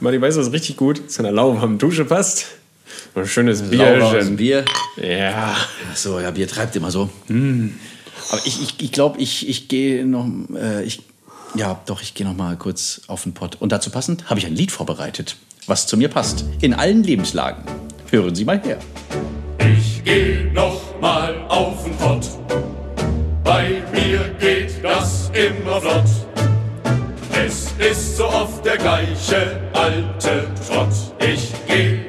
Martin, weißt du, was richtig gut zu einer lauwarmen Dusche passt? So ein schönes Bierchen. Bier. Ja. Ach so, ja, Bier treibt immer so. Aber ich glaube, ich, ich, glaub, ich, ich gehe noch, äh, ich, ja, doch, ich gehe noch mal kurz auf den Pott. Und dazu passend habe ich ein Lied vorbereitet, was zu mir passt. In allen Lebenslagen. Hören Sie mal her. Ich geh noch mal auf den Pott. Bei mir geht das immer flott. Es ist so oft der gleiche alte Trott. Ich geh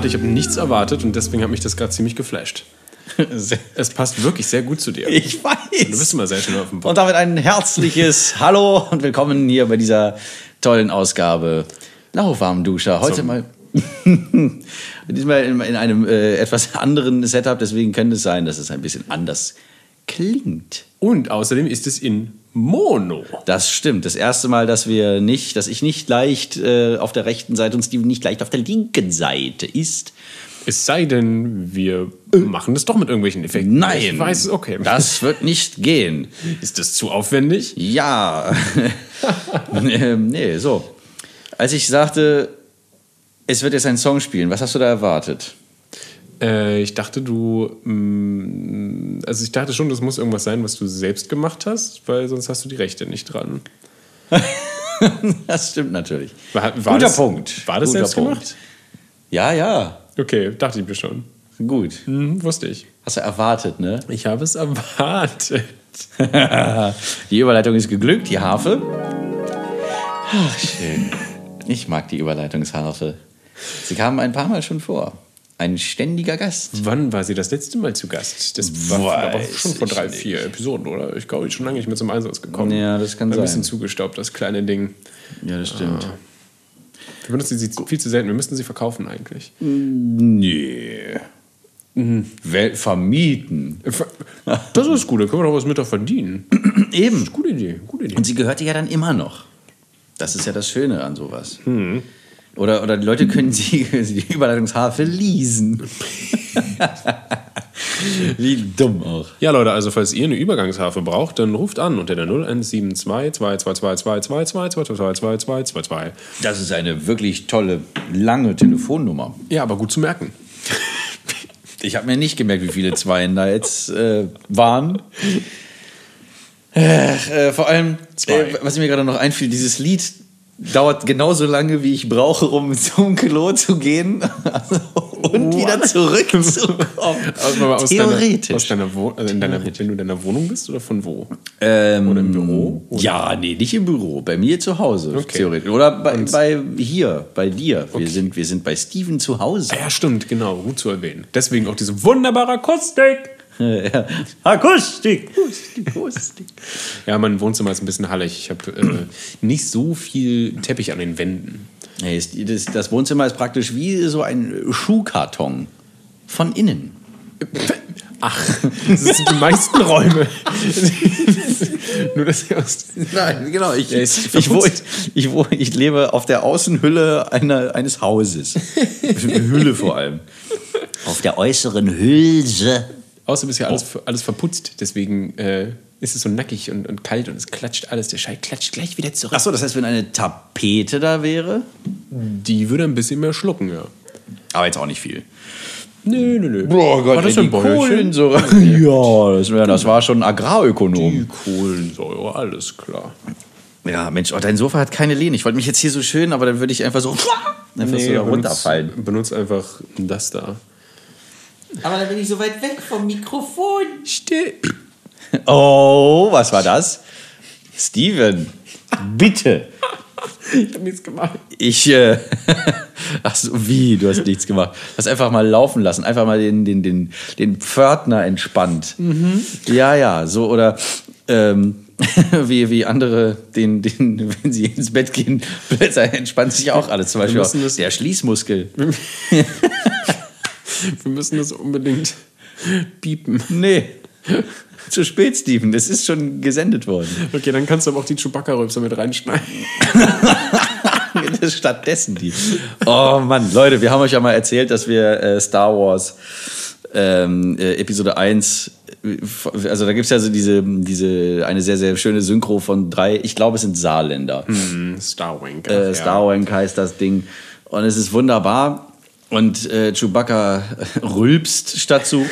Martin, ich habe nichts erwartet und deswegen hat mich das gerade ziemlich geflasht. Es passt wirklich sehr gut zu dir. Ich weiß. Du bist immer sehr schön auf dem Pott. Und damit ein herzliches Hallo und willkommen hier bei dieser tollen Ausgabe Lauwarmduscher. Heute Zum- mal diesmal in, in einem äh, etwas anderen Setup, deswegen könnte es sein, dass es ein bisschen anders klingt. Und außerdem ist es in Mono. Das stimmt. Das erste Mal, dass wir nicht, dass ich nicht leicht äh, auf der rechten Seite und Steven nicht leicht auf der linken Seite ist. Es sei denn, wir machen das doch mit irgendwelchen Effekten. Nein. Ich weiß, okay. Das wird nicht gehen. ist das zu aufwendig? Ja. ähm, nee, so. Als ich sagte, es wird jetzt ein Song spielen, was hast du da erwartet? Äh, ich dachte, du. mh, also, ich dachte schon, das muss irgendwas sein, was du selbst gemacht hast, weil sonst hast du die Rechte nicht dran. Das stimmt natürlich. War, war Guter das, Punkt. War das Guter selbst Punkt. gemacht? Ja, ja. Okay, dachte ich mir schon. Gut. Hm, wusste ich. Hast du erwartet, ne? Ich habe es erwartet. Die Überleitung ist geglückt, die Harfe. Ach, schön. Ich mag die Überleitungsharfe. Sie kam ein paar Mal schon vor. Ein ständiger Gast. Wann war sie das letzte Mal zu Gast? Das war aber schon vor drei, nicht. vier Episoden, oder? Ich glaube, ich schon lange nicht mehr zum Einsatz gekommen. Ja, das kann Ein sein. bisschen zugestaubt, das kleine Ding. Ja, das stimmt. Wir benutzen sie viel zu selten. Wir müssten sie verkaufen eigentlich. Nee. Wel vermieten. Das ist gut, da können wir doch was mit doch verdienen. Eben. Gute Idee, gute Idee. Und sie gehört dir ja dann immer noch. Das ist ja das Schöne an sowas. Oder, oder die Leute können sie, sie die Überleitungsharfe leasen. Wie dumm auch. Ja, Leute, also falls ihr eine Übergangsharfe braucht, dann ruft an unter der 0172 222 222 Das ist eine wirklich tolle, lange Telefonnummer. Ja, aber gut zu merken. Ich habe mir nicht gemerkt, wie viele Zweien da jetzt äh, waren. Äh, äh, vor allem, äh, was mir gerade noch einfiel, dieses Lied dauert genauso lange, wie ich brauche, um zum Klo zu gehen und wieder zurückzukommen. Also Theoretisch. Deiner, aus deiner Wo also in deiner, wenn du in deiner Wohnung bist oder von wo? Ähm, Oder im Büro? Oder? Ja, nee, nicht im Büro, bei mir zu Hause, Okay. theoretisch. Oder bei, bei hier, bei dir. Wir, sind, wir sind bei Steven zu Hause. Ah, ja, stimmt, genau, gut zu erwähnen. Deswegen auch diese wunderbare Akustik. Ja. Akustik. Akustik, Akustik. Ja, mein Wohnzimmer ist ein bisschen hallig. Ich habe äh, nicht so viel Teppich an den Wänden. Das, Wohnzimmer ist praktisch wie so ein Schuhkarton. Von innen. Ach, das sind die meisten Räume. Nur das hier aus. Nein, genau. Ich, ist ich, ich, wo, ich lebe auf der Außenhülle einer, eines Hauses. Hülle vor allem. Auf der äußeren Hülse. Außerdem ist ja alles, alles verputzt. Deswegen äh, ist es so nackig und, und kalt und es klatscht alles. Der Schall klatscht gleich wieder zurück. Achso, das heißt, wenn eine Tapete da wäre? Die würde ein bisschen mehr schlucken, ja. Aber jetzt auch nicht viel. Nö, nö, nö. Boah War das Bäuerchen? so. ja, das, wär, das war schon Agrarökonom. Die Kohlensäure, alles klar. Ja, Mensch, oh, dein Sofa hat keine Lehne. Ich wollte mich jetzt hier so schön, aber dann würde ich einfach so, einfach so da runterfallen. benutzt, benutzt einfach das da. Aber dann bin ich so weit weg vom Mikrofon. Still. Oh, was war das? Steven, bitte. Ich habe nichts gemacht. Ich, äh, ach so, wie, du hast nichts gemacht. Hast einfach mal laufen lassen, einfach mal den, den, den, den Pförtner entspannt. Ja, ja, so oder ähm, wie, wie andere, den, den, wenn sie ins Bett gehen, plötzlich entspannt sich auch alles. Zum Beispiel auch der Schließmuskel. Wir müssen das unbedingt piepen. Nee, zu spät, Steven, das ist schon gesendet worden. Okay, dann kannst du aber auch die Chewbacca-Rülpser mit reinschneiden. Stattdessen die. Oh Mann, Leute, wir haben euch ja mal erzählt, dass wir äh, Star Wars ähm, äh, Episode 1, äh, also da gibt es ja so diese, diese, eine sehr, sehr schöne Synchro von drei, ich glaube, es sind Saarländer. Starwing. Äh, Starwank heißt das Ding. Und es ist wunderbar. Und äh, Chewbacca rülpst statt zu,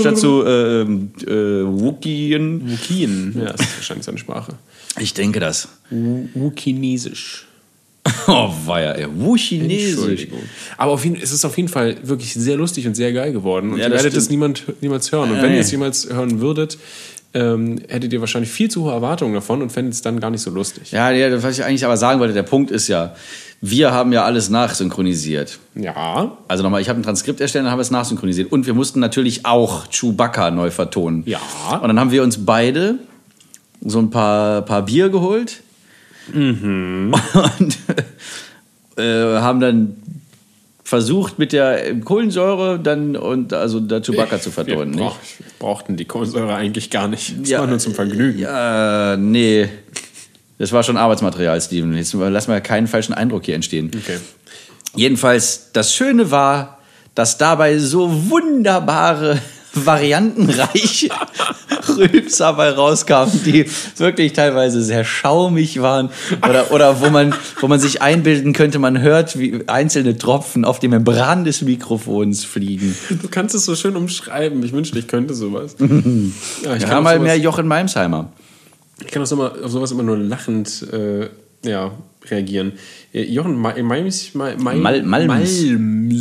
statt zu äh, ähm, äh, Wookien. Wukien. Ja, das ist wahrscheinlich seine Sprache. Ich denke das. Wukinesisch. Oh, war ja ey, Wuchinesisch. Aber auf jeden, es ist auf jeden Fall wirklich sehr lustig und sehr geil geworden. Und Ja, ihr das werdet es stimmt. niemand, niemals hören. Und wenn ihr es jemals hören würdet, ähm, hättet ihr wahrscheinlich viel zu hohe Erwartungen davon und fändet es dann gar nicht so lustig. Ja, ja, was ich eigentlich aber sagen wollte, der Punkt ist ja, wir haben ja alles nachsynchronisiert. Ja. Also nochmal, ich habe ein Transkript erstellt und habe es nachsynchronisiert. Und wir mussten natürlich auch Chewbacca neu vertonen. Ja. Und dann haben wir uns beide so ein paar, paar Bier geholt. Mhm. Und äh, haben dann versucht, mit der Kohlensäure dann und also da Chewbacca zu Wir vertonen. nicht? brauch, brauchten die Kohlensäure eigentlich gar nicht. Das war nur zum Vergnügen. Ja, nee. Das war schon Arbeitsmaterial, Steven. Jetzt lass mal keinen falschen Eindruck hier entstehen. Okay. Jedenfalls, das Schöne war, dass dabei so wunderbare, variantenreiche Rülpser bei rauskamen, die wirklich teilweise sehr schaumig waren oder, oder wo, man, wo man sich einbilden könnte, man hört, wie einzelne Tropfen auf die Membran des Mikrofons fliegen. Du kannst es so schön umschreiben. Ich wünschte, ich könnte sowas. ja, ich, Wir kann mal mehr Jochen Malmsheimer. ich kann auf sowas immer nur lachend äh, ja, reagieren. Äh, Jochen Ma- Malms, Ma- Mal, Mal, Malms.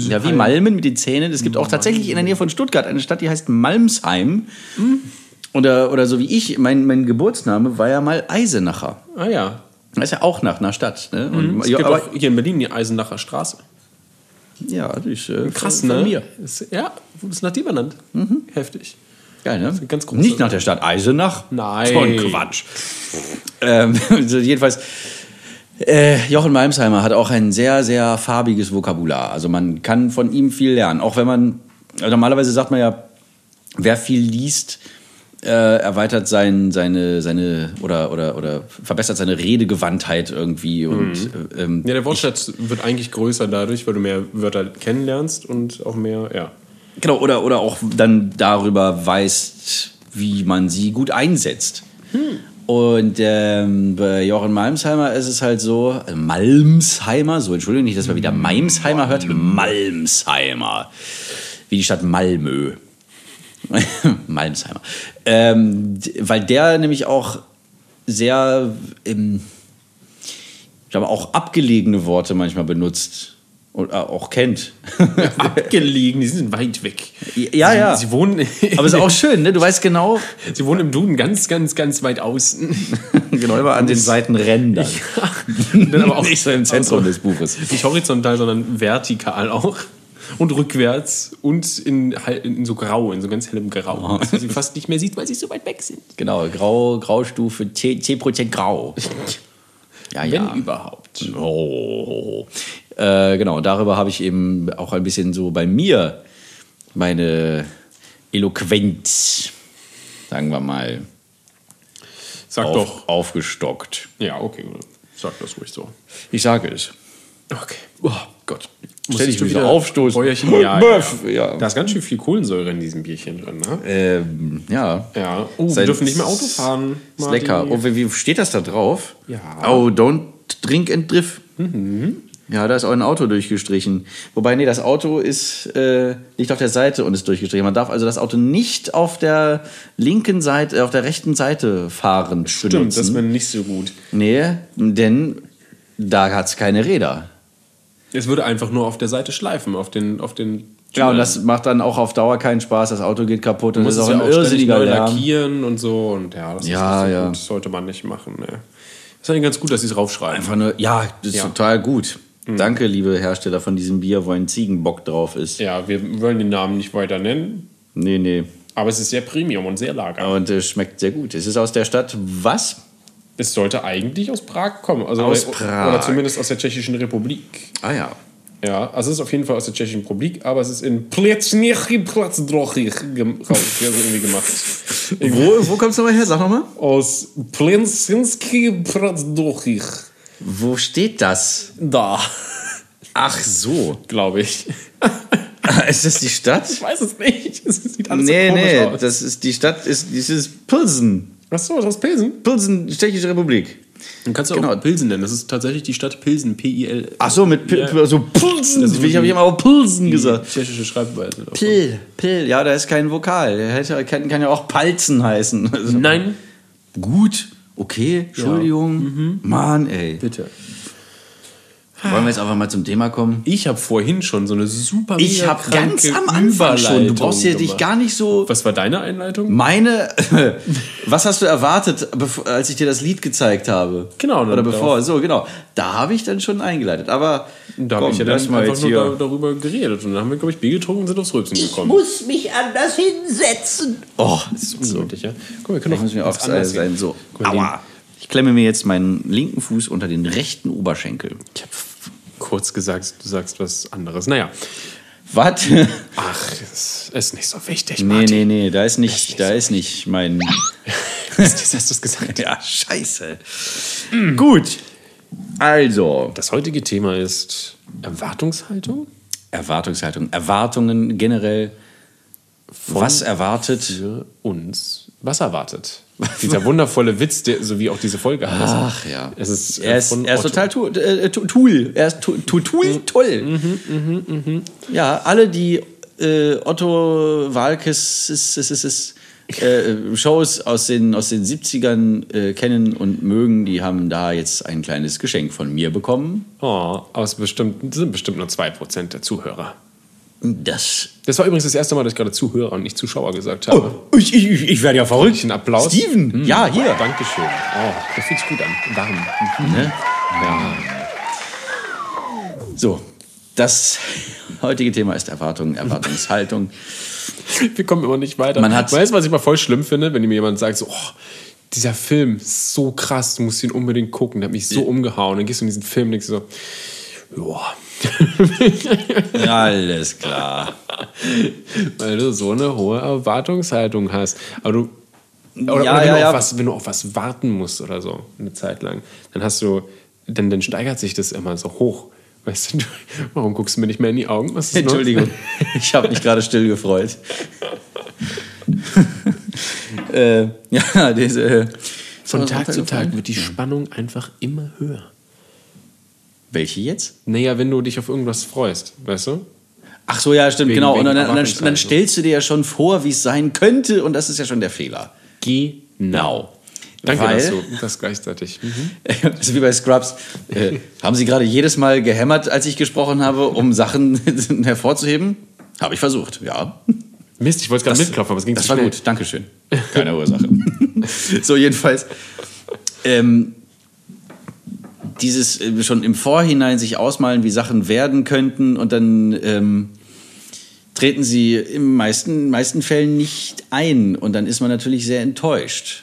Ja, wie Malmen mit den Zähnen. Es gibt auch tatsächlich in der Nähe von Stuttgart eine Stadt, die heißt Malmsheim. Oder, oder so wie ich, mein, mein Geburtsname war ja mal Eisenacher. Ah ja. Das ist ja auch nach einer Stadt. Ne? Und, Es ja, gibt aber, auch hier in Berlin die Eisenacher Straße. ja, das ist äh, Krass, von, ne? Von mir. Ist, ja, ist nach dir benannt. Heftig. Geil, ne? ganz große- Nicht nach der Stadt Eisenach. Nein. Ein Quatsch. ähm, jedenfalls, äh, Jochen Malmsheimer hat auch ein sehr, sehr farbiges Vokabular. Also man kann von ihm viel lernen. Auch wenn man, also normalerweise sagt man ja, wer viel liest, äh, erweitert sein, seine, seine oder, oder, oder verbessert seine Redegewandtheit irgendwie. Und, äh, ähm, Ja, der Wortschatz wird eigentlich größer dadurch, weil du mehr Wörter kennenlernst und auch mehr, ja. Genau, oder, oder auch dann darüber weißt, wie man sie gut einsetzt. Und ähm, bei Jochen Malmsheimer ist es halt so, Malmsheimer, so Entschuldigung, nicht, dass man wieder Malmsheimer hört, Malmsheimer. Wie die Stadt Malmö. Malmsheimer. Ähm, weil der nämlich auch sehr, ähm, ich glaube, auch abgelegene Worte manchmal benutzt und äh, auch kennt. Abgelegen, die sind weit weg. Ja, ja. Sie wohnen, Aber ist auch schön, ne? Du weißt genau, sie wohnen im Duden ganz, ganz, ganz weit außen. genau immer an den Seitenrändern. Dann aber auch Nicht so im Zentrum also, des Buches. Nicht horizontal, sondern vertikal auch. Und rückwärts und in, in so grau, in so ganz hellem Grau. Dass man sie fast nicht mehr sieht, weil sie so weit weg sind. Genau, Grau, Graustufe 10%, 10 Grau. Ja, Wenn ja. überhaupt. Oh. Äh, genau, und darüber habe ich eben auch ein bisschen so bei mir meine Eloquenz, sagen wir mal, Sag auf, doch. aufgestockt. Ja, okay. Sag das ruhig so. Ich sage es. Okay. Oh Gott. Stell dich du wieder aufstoßen. Bäuerchen? Ja, ja, ja. ja. Da ist ganz schön viel Kohlensäure in diesem Bierchen drin, ne? Ähm, ja. Ja. Oh, wir Sein- dürfen nicht mehr Auto fahren. Ist lecker. Oh, wie, steht das da drauf? Ja. Oh, don't drink and drift. Ja, da ist auch ein Auto durchgestrichen. Wobei, nee, das Auto ist äh, nicht auf der Seite und ist durchgestrichen. Man darf also das Auto nicht auf der linken Seite, auf der rechten Seite fahren. Stimmt, benutzen. das wäre nicht so gut. Nee, denn da hat es keine Räder. Es würde einfach nur auf der Seite schleifen, auf den, auf den Ja, und das macht dann auch auf Dauer keinen Spaß. Das Auto geht kaputt und ist auch ja ein auch irrsinniger neu Lärm. lackieren und so. Und ja, das Ja, ist nicht so ja. gut. Das sollte man nicht machen. Ne. Ist eigentlich ganz gut, dass sie es raufschreiben. Einfach nur, ja, das ist Ja. Total gut. Danke, liebe Hersteller von diesem Bier, wo ein Ziegenbock drauf ist. Ja, wir wollen den Namen nicht weiter nennen, Nee, nee. aber es ist sehr Premium und sehr lager. Und es schmeckt sehr gut. Es ist aus der Stadt was? Es sollte eigentlich aus Prag kommen. Also Aus oder, Prag. Oder zumindest aus der Tschechischen Republik. Ah ja. Ja, also es ist auf jeden Fall aus der Tschechischen Republik, aber es ist in raus- also irgendwie gemacht. Wo, wo kommst du nochmal her? Sag nochmal. Aus Plensinski Platzdrochich. Wo steht das? Da, Ach so. glaube ich. ist das die Stadt? Ich weiß es nicht. Es sieht alles Nee, so komisch nee, aus. das ist die Stadt ist dieses Pilsen. Achso, das ist Pilsen. Pilsen, Tschechische Republik. Dann kannst du Genau. auch Pilsen nennen. Das ist tatsächlich die Stadt Pilsen. P-I-L. Ach so, mit Pil Ja. so Pilsen. Das ist Ich habe immer auch Pilsen gesagt. Tschechische Schreibweise. Pil, Pil, ja, da ist kein Vokal. Der hätte, kann, kann ja auch Palzen heißen. Also, Nein, Gut, okay, Entschuldigung. Mann, ey. bitte. Wollen wir jetzt einfach mal zum Thema kommen? Ich habe vorhin schon so eine super Ich habe ganz am Anfang schon. Du brauchst hier dich gar nicht so. Was war deine Einleitung? Meine, was hast du erwartet, als ich dir das Lied gezeigt habe? Genau, Oder bevor, darauf- so, genau. Da habe ich dann schon eingeleitet. Aber Da habe ich ja dann mal einfach jetzt nur hier. da, darüber geredet. Und dann haben wir, glaube ich, Bier getrunken und sind aufs Rülpsen gekommen. muss mich anders hinsetzen. Oh, Das ist ungemütlich, ja? Guck, wir können ich auch muss mir ganz auch anders sein. gehen. So, Guck aua. Ich klemme mir jetzt meinen linken Fuß unter den rechten Oberschenkel. Ich habe kurz gesagt, du sagst was anderes. Naja. Was? Ach, es ist nicht so wichtig, nee, Martin. nee, nee, da ist nicht, da ist nicht mein. Jetzt hast du es gesagt. Ja, scheiße. Gut. Also, Das heutige Thema ist Erwartungshaltung Erwartungshaltung. Erwartungen generell. Was erwartet? für uns. Was erwartet? Dieser wundervolle Witz, der, so wie auch diese Folge heißt. Ach ja. Es ist, äh, er ist, von er ist total tu, äh, tu, Tool. Er ist tu, tu, Tool toll. Ja, alle, die äh, Otto Walkes ist, ist, ist, ist, äh, Shows aus den, aus den 70ern äh, kennen und mögen, die haben da jetzt ein kleines Geschenk von mir bekommen. Oh, aber es bestimmt, das sind bestimmt nur 2% der Zuhörer. Das. Das war übrigens das erste Mal, dass ich gerade Zuhörer und nicht Zuschauer gesagt habe. Oh, ich, ich, ich werde ja verrückt. Ein Applaus. Steven, Hm, ja, hier. Dankeschön. Oh, das fühlt sich gut an. Warm. Ne? Ja. So, das heutige Thema ist Erwartung, Erwartungshaltung. Wir kommen immer nicht weiter. Man hat- weißt du, was ich mal voll schlimm finde, wenn mir jemand sagt, so, oh, dieser Film ist so krass, du musst ihn unbedingt gucken, der hat mich so umgehauen. Dann gehst du in diesen Film und denkst so, joa. Alles klar. Weil du so eine hohe Erwartungshaltung hast. Aber du. Oder, Ja, oder wenn, ja, du ja. Auf was, wenn du auf was warten musst oder so, eine Zeit lang, dann hast du, dann, dann steigert sich das immer so hoch. Weißt du, warum guckst du mir nicht mehr in die Augen? Was ist? Entschuldigung, ich habe mich gerade still gefreut. äh, ja, diese. äh, Von Tag zu. Tag wird die Spannung einfach immer höher. Welche jetzt? Naja, wenn du dich auf irgendwas freust, weißt du? Ach so, ja, stimmt, Wegen- genau. wegen Und dann, dann, dann stellst du dir ja schon vor, wie es sein könnte, und das ist ja schon der Fehler. Genau. Danke, Weil- dass du das gleichzeitig. Mhm. Ist wie bei Scrubs. Äh, haben Sie gerade jedes Mal gehämmert, als ich gesprochen habe, um Sachen hervorzuheben? Habe ich versucht, ja. Mist, ich wollte gerade mitklopfen, aber es ging Das war schnell. gut, Dankeschön. Keine Ursache. so, jedenfalls. Ähm, dieses äh, schon im Vorhinein sich ausmalen, wie Sachen werden könnten und dann ähm, treten sie in meisten, meisten Fällen nicht ein und dann ist man natürlich sehr enttäuscht.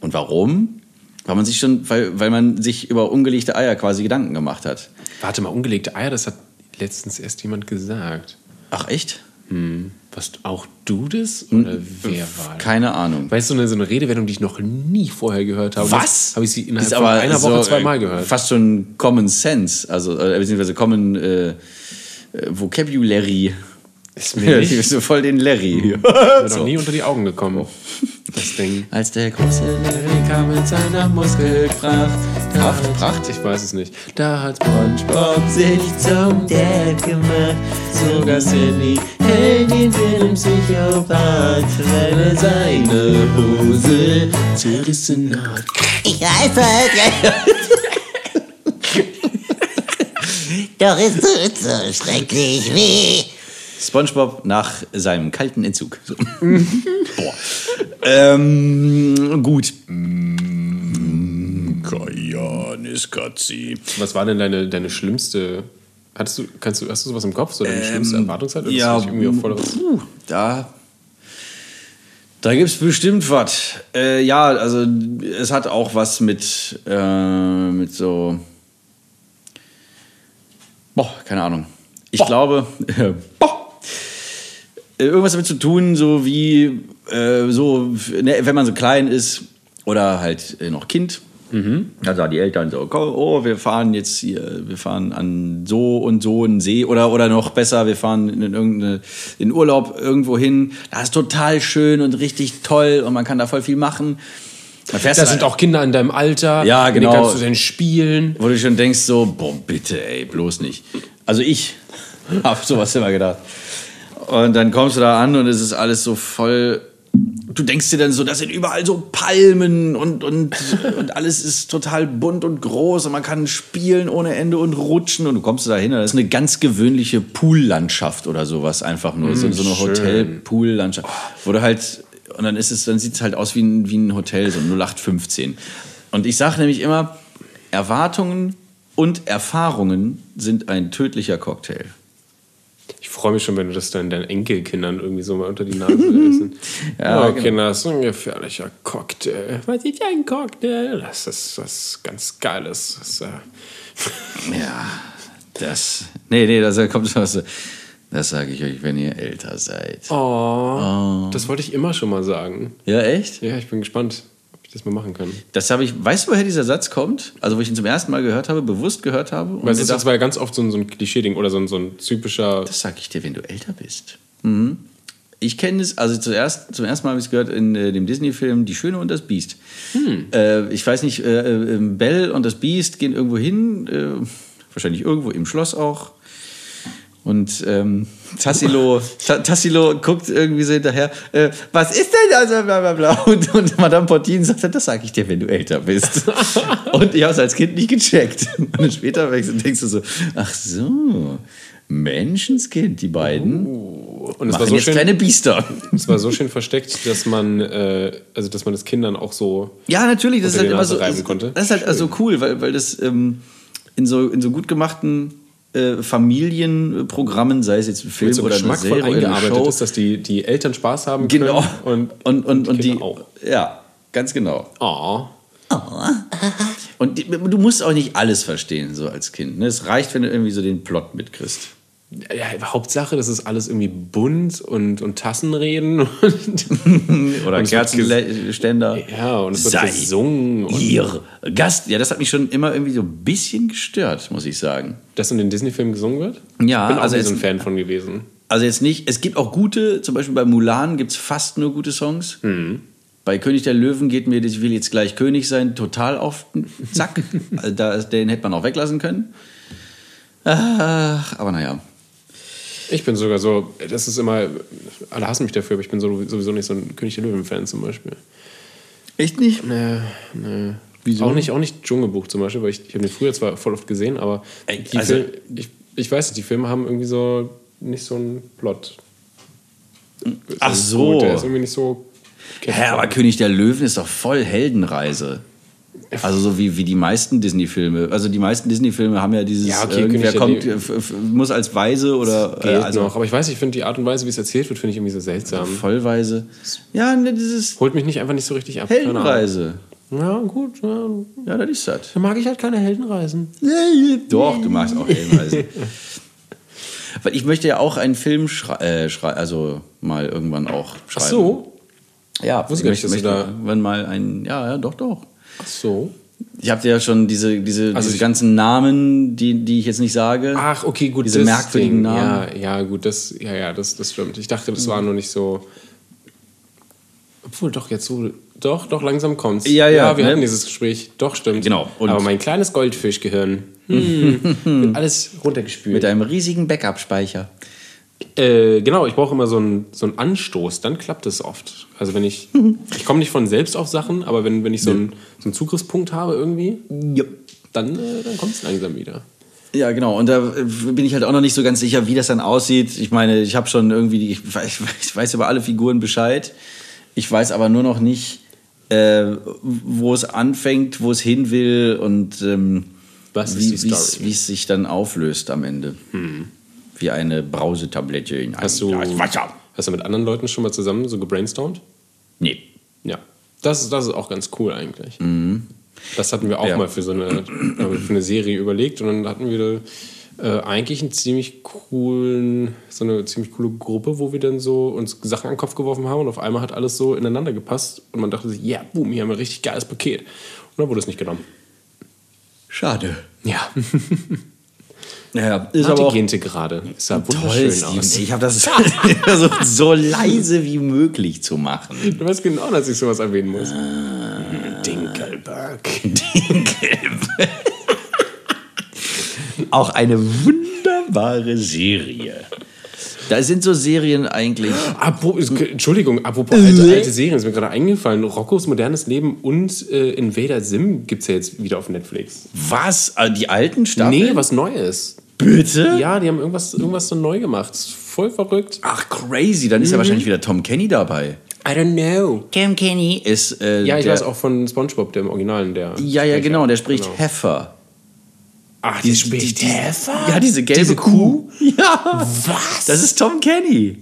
Und warum? Weil man sich schon, weil, weil man sich über ungelegte Eier quasi Gedanken gemacht hat. Warte mal, ungelegte Eier, das hat letztens erst jemand gesagt. Ach echt? Hm. Was, auch du das? Oder wer war das? Keine Ahnung. Weißt du, so eine, so eine Redewendung, die ich noch nie vorher gehört habe. Was? Habe ich sie innerhalb von einer Woche so, zweimal gehört. Fast schon Common Sense, also äh, beziehungsweise Common äh, äh, Vocabulary. Ist mir nicht, so voll den Larry. mir noch nie unter die Augen gekommen. Das Ding. Als der große Larry kam mit seiner Muskelkraft. Kraft, Pracht? Ich weiß es nicht. Da hat SpongeBob sich zum Dad gemacht. Sogar Sandy hält ihn für einen Psychopath, weil er seine Hose zerrissen hat. Ich weiß halt, Doch es tut so schrecklich weh. SpongeBob nach seinem kalten Entzug. So. Boah. Ähm, gut. Kajanis Katzi. Was war denn deine, deine schlimmste. Hattest du, kannst du, hast du sowas im Kopf? So deine schlimmste Erwartungshaltung? Das Ähm, Ja, ich irgendwie auch voll puh, da, da gibt es bestimmt was. Äh, ja, also es hat auch was mit, äh, mit so. Boah, keine Ahnung. Ich glaube, boah, äh, irgendwas damit zu tun, so wie, äh, so, ne, wenn man so klein ist oder halt äh, noch Kind. Da sagen die Eltern so, komm, oh, wir fahren jetzt hier, wir fahren an so und so einen See oder, oder noch besser, wir fahren in irgendeine, in Urlaub irgendwo hin. Das ist total schön und richtig toll und man kann da voll viel machen. Da du sind auch Kinder in deinem Alter. Ja, mit genau. kannst du dann spielen. wo du schon denkst so, boah, bitte, ey, bloß nicht. Also ich habe sowas immer gedacht. Und dann kommst du da an und es ist alles so voll. Du denkst dir dann so, das sind überall so Palmen und, und, und alles ist total bunt und groß und man kann spielen ohne Ende und rutschen und du kommst da hin. Das ist eine ganz gewöhnliche Poollandschaft oder sowas einfach nur. so, so eine. Hotel-Pool-Landschaft. Wo du halt, und dann ist es, dann sieht es halt aus wie ein, wie ein Hotel, so ein 0815. Und ich sage nämlich immer, Erwartungen und Erfahrungen sind ein tödlicher Cocktail. Ich freue mich schon, wenn du das dann deinen Enkelkindern irgendwie so mal unter die Nase essen. Ja, oh, genau. Kinder, das ist ein gefährlicher Cocktail. Was ist ein Cocktail? Das ist was ganz Geiles. Das ist, äh, Ja, das. Nee, nee, das kommt was. Das sage ich euch, wenn ihr älter seid. oh, das wollte ich immer schon mal sagen. Ja, echt? Ja, ich bin gespannt, das mal machen kann. Das habe ich. Weißt du, woher dieser Satz kommt? Also, wo ich ihn zum ersten Mal gehört habe, bewusst gehört habe. Weil es ist das war ja ganz oft so ein, so ein Klischee-Ding oder so ein, so ein typischer. das sage ich dir, wenn du älter bist. Mhm. Ich kenne es, also zuerst, zum ersten Mal habe ich es gehört in äh, dem Disney-Film Die Schöne und das Biest. Äh, ich weiß nicht, äh, äh, Belle und das Biest gehen irgendwo hin, äh, wahrscheinlich irgendwo im Schloss auch. Und ähm, Tassilo, Ta- Tassilo guckt irgendwie so hinterher, äh, was ist denn das? Bla, bla, bla. Und, und Madame Portin sagt, dann, das sage ich dir, wenn du älter bist. und ich habe es als Kind nicht gecheckt. Und dann später denkst du so, ach so, Menschenskind, die beiden. Und es war so jetzt schön, kleine Biester. es war so schön versteckt, dass man, äh, also dass man das Kindern auch so. Ja, natürlich, das ist halt immer so. reiben konnte. Das ist halt also cool, weil, weil das ähm, in, so, in so gut gemachten äh, Familienprogrammen, sei es jetzt ein Film so oder eine geschmackvoll Serie oder eine eingearbeitet Show, ist, dass die, die Eltern Spaß haben können. genau Und, und, und, und die Kinder auch. ja ganz genau. Oh. Und die, du musst auch nicht alles verstehen so als Kind. Ne? Es reicht, wenn du irgendwie so den Plot mitkriegst. Ja, Hauptsache, das ist alles irgendwie bunt und, und Tassenreden. Und, Oder Kerzenständer. ja, und es wird Sei gesungen. Ihr Gast. Ja, das hat mich schon immer irgendwie so ein bisschen gestört, muss ich sagen. dass in den Disney-Filmen gesungen wird? Ja, ich bin auch also nie so ein Fan von gewesen. Also jetzt nicht, es gibt auch gute, zum Beispiel bei Mulan gibt es fast nur gute Songs. Mhm. Bei König der Löwen geht mir, ich will jetzt gleich König sein, total auf den Zack. also da, den hätte man auch weglassen können. Ach, aber naja. Ich bin sogar so, das ist immer, alle hassen mich dafür, aber ich bin so, sowieso nicht so ein König der Löwen-Fan zum Beispiel. Echt nicht? Nee, nee. Wieso? Auch nicht, auch nicht Dschungelbuch zum Beispiel, weil ich, ich habe den früher zwar voll oft gesehen, aber Ey, also- Fil- ich, ich weiß nicht, die Filme haben irgendwie so nicht so einen Plot. Ach so. gut, Der ist irgendwie nicht so. Hä, aber König der Löwen ist doch voll Heldenreise. Also so wie, wie die meisten Disney-Filme. Also die meisten Disney-Filme haben ja dieses, Ja, okay, kommt, äh, f- f- muss als Weise oder äh, also noch. Aber ich weiß, ich finde die Art und Weise, wie es erzählt wird, finde ich irgendwie so seltsam. Vollweise. Ja, ne, dieses Holt mich nicht einfach nicht so richtig ab. Heldenreise. Ja, gut. Ja. Ja, das ist das. Da mag ich halt keine Heldenreisen. Doch, du magst auch Heldenreisen. Weil ich möchte ja auch einen Film schreiben, äh, schrei also mal irgendwann auch schreiben. Ach so. Ja, Wusste dass du möchte da- irgendwann mal ein, ja, ja, doch, doch. Ach so. Ich habe dir ja schon diese, diese, Also diese ganzen Namen, die, die ich jetzt nicht sage. Ach, okay, gut. Diese merkwürdigen Ding. Namen. Ja, ja, gut, das, ja, ja, das, das stimmt. Ich dachte, das war nur nicht so. Obwohl, doch, jetzt so. Doch, doch, langsam kommt's. Ja, ja, wir ne? hatten dieses Gespräch. Doch, stimmt. Genau, und- Aber mein kleines Goldfischgehirn. Hm, wird alles runtergespült. Mit einem riesigen Backup-Speicher. Äh, genau, ich brauche immer so einen, so einen Anstoß, dann klappt es oft. Also wenn ich, ich komme nicht von selbst auf Sachen, aber wenn, wenn ich so einen, so einen Zugriffspunkt habe irgendwie, dann, äh, dann kommt es langsam wieder. Ja, genau. Und da äh, bin ich halt auch noch nicht so ganz sicher, wie das dann aussieht. Ich meine, ich habe schon irgendwie, ich, weiß, ich weiß über alle Figuren Bescheid. Ich weiß aber nur noch nicht, äh, wo es anfängt, wo es hin will und ähm, wie es- Story? wie es sich dann auflöst am Ende. Wie eine Brausetablette in einem Hast du, Glas Wasser. hast du mit anderen Leuten schon mal zusammen so gebrainstormt? Nee. Ja. Das, ist- das ist auch ganz cool eigentlich. Das hatten wir auch Ja. mal für so eine, äh, für eine Serie überlegt und dann hatten wir äh, eigentlich einen ziemlich coolen, so eine ziemlich coole Gruppe, wo wir dann so uns Sachen an den Kopf geworfen haben und auf einmal hat alles so ineinander gepasst und man dachte sich, ja, boom, hier haben wir ein richtig geiles Paket. Und dann wurde es nicht genommen. Schade. Ja, Ja, ist aber auch Gente gerade. Sah toll, wunderschön Steven. aus. Ich habe das versucht, so leise wie möglich zu machen. Du weißt genau, dass ich sowas erwähnen muss. Ah. Dinkelberg. Auch eine wunderbare Serie. Da sind so Serien eigentlich. Apropos, Entschuldigung, apropos alte, alte Serien, ist mir gerade eingefallen. Roccos modernes Leben und äh, Invader Sim gibt es ja jetzt wieder auf Netflix. Was? Ah, Die alten Staffeln? Nee, was Neues. Bitte? Ja, die haben irgendwas, irgendwas so neu gemacht. Voll verrückt. Ach, crazy. Dann ist ja wahrscheinlich wieder Tom Kenny dabei. I don't know. Tom Kenny ist. Äh, Ja, ich der, weiß auch von Spongebob, dem Originalen. Der Ja, ja, genau. Der spricht Genau. Heffer. Ach, Die- die, die- spricht die- Heffer? Ja, diese gelbe Diese Kuh. Ja. Was? Das ist Tom Kenny.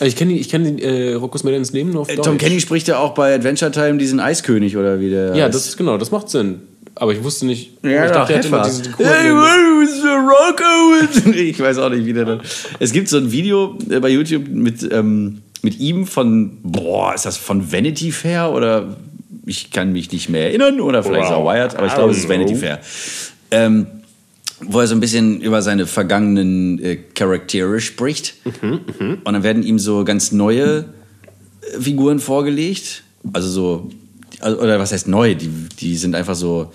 Ich kenne ich kenn äh, Roccos modernes Leben nur auf Äh, Deutsch. Tom Kenny spricht ja auch bei Adventure Time diesen Eiskönig oder wie der. Ja, heißt. das ist genau, das macht Sinn. Aber ich wusste nicht. Ja, ich dachte, er hätte immer diesen Kuh. Hey, Rocco? Ich weiß auch nicht, wie der dann. Es gibt so ein Video äh, bei YouTube mit, ähm, mit ihm von, boah, ist das von Vanity Fair oder ich kann mich nicht mehr erinnern oder vielleicht ist es auch Wow. Wired, aber ich glaube, es ist Vanity. Fair. Ähm, wo er so ein bisschen über seine vergangenen äh, Charaktere spricht. Und dann werden ihm so ganz neue äh, Figuren vorgelegt. Also so, also, oder was heißt neu? Die, die sind einfach so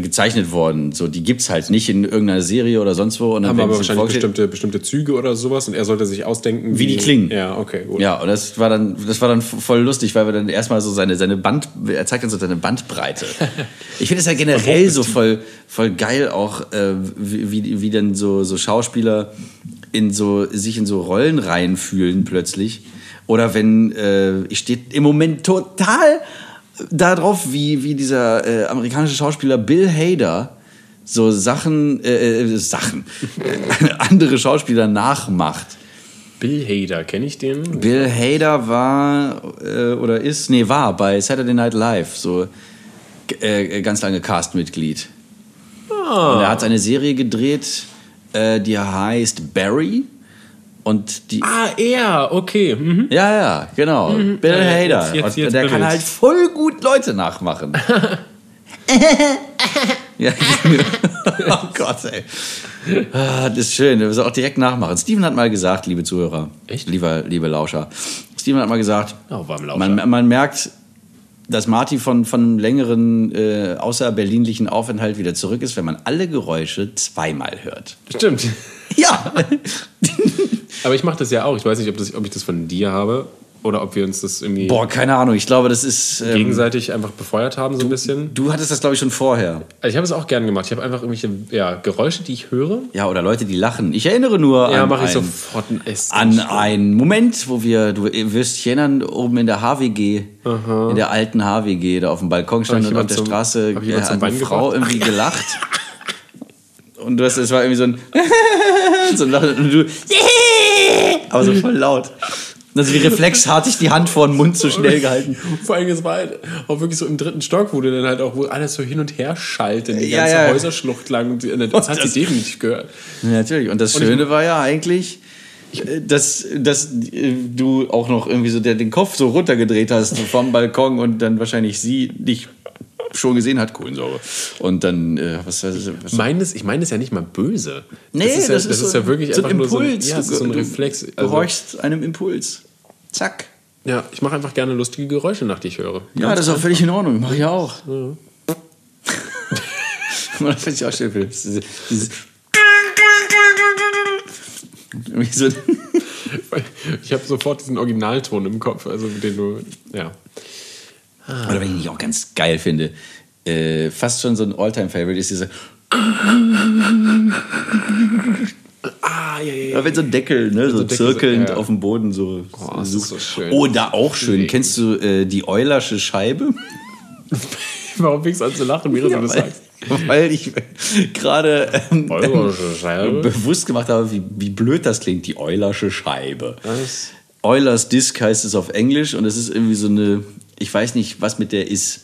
gezeichnet worden. So, die gibt's halt nicht in irgendeiner Serie oder sonst wo. Und dann Haben aber wahrscheinlich bestimmte, bestimmte Züge oder sowas und er sollte sich ausdenken, Wie die klingen. Ja, okay, gut. Ja, und das war dann, das war dann voll lustig, weil wir dann erstmal so seine, seine Band, er zeigt uns so seine Bandbreite. Ich finde es ja generell so voll, voll geil auch, äh, wie, wie, wie dann so, so Schauspieler in so, sich in so Rollen reinfühlen plötzlich. Oder wenn, äh, ich stehe im Moment total darauf, wie, wie dieser äh, amerikanische Schauspieler Bill Hader so Sachen, äh, äh, Sachen, andere Schauspieler nachmacht. Bill Hader, kenne ich den? Bill Hader war äh, oder ist, nee, war bei Saturday Night Live so äh, ganz lange Castmitglied. Ah. Und er hat eine Serie gedreht, äh, die heißt Barry. Und die. Ah, er, okay. Mhm. Ja, ja, genau. Bill Ja, ja, Hader. jetzt- jetzt- jetzt der kann halt voll gut Leute nachmachen. ja. oh Gott, ey. Ah, das ist schön. Das ist auch direkt nachmachen. Steven hat mal gesagt, liebe Zuhörer, Echt? Lieber, liebe Lauscher. Steven hat mal gesagt, Oh, man, man merkt, dass Marty von, von einem längeren äh, außerberlinlichen Aufenthalt wieder zurück ist, wenn man alle Geräusche zweimal hört. Stimmt. Ja. Aber ich mache das ja auch. Ich weiß nicht, ob, das, ob ich das von dir habe oder ob wir uns das irgendwie Boah, keine Ahnung. Ich glaube, das ist. Ähm, gegenseitig einfach befeuert haben, so ein bisschen. du hattest das, glaube ich, schon vorher. Also ich habe es auch gern gemacht. Ich habe einfach irgendwelche ja, Geräusche, die ich höre. Ja, oder Leute, die lachen. Ich erinnere nur Ja, an, ich sofort ein an einen Moment, wo wir, du wirst dich erinnern, oben in der HWG, in der alten HWG, da auf dem Balkon stand und auf der zum- Straße äh, hat eine Frau gebracht? irgendwie gelacht. Und du hast, es war irgendwie so ein, so ein Lachen und du, aber so voll laut. Also wie reflexartig die Hand vor den Mund so schnell gehalten. Vor allem, es war halt auch wirklich so im dritten Stock, wo du dann halt auch, wo alles so hin und her schallt, in die Ja, ganze ja. Häuserschlucht lang. Das hat sie definitiv gehört. Ja, natürlich. Und das Und Schöne war ja eigentlich, äh, dass, dass äh, du auch noch irgendwie so den Kopf so runtergedreht hast vom Balkon und dann wahrscheinlich sie dich schon gesehen hat, Kohlensäure. Und dann, äh, was, was, was Meines, ich meine es ja nicht mal böse. Nee, das ist, ja, das ist so, ja wirklich so ein einfach nur Impuls. so ein, ja, ist so ein Du- Reflex. Du Also, horchst einem Impuls. Zack. ja, ich mache einfach gerne lustige Geräusche, nach die ich höre. Ja, das ist auch völlig in Ordnung. Mach ich auch. das finde ich auch schön. Dieses, dieses so, Ich habe sofort diesen Originalton im Kopf, also den du, ja. Oder wenn ich auch ganz geil finde, äh, fast schon so ein Alltime-Favorite ist dieser Ah, ja, ja, Ja, wenn so ein Deckel, ne, so, Deckel so- zirkelnd ja. auf dem Boden so. Oh, das ist so schön. Oh, da auch schön. Nee. Kennst du äh, die Eulersche Scheibe? Warum fängst du an zu lachen, wie du das weil, sagst? weil ich gerade ähm, Scheibe? bewusst gemacht habe, wie, wie blöd das klingt, die Eulersche Scheibe. Was? Eulers Disc heißt es auf Englisch und es ist irgendwie so eine, ich weiß nicht, was mit der ist.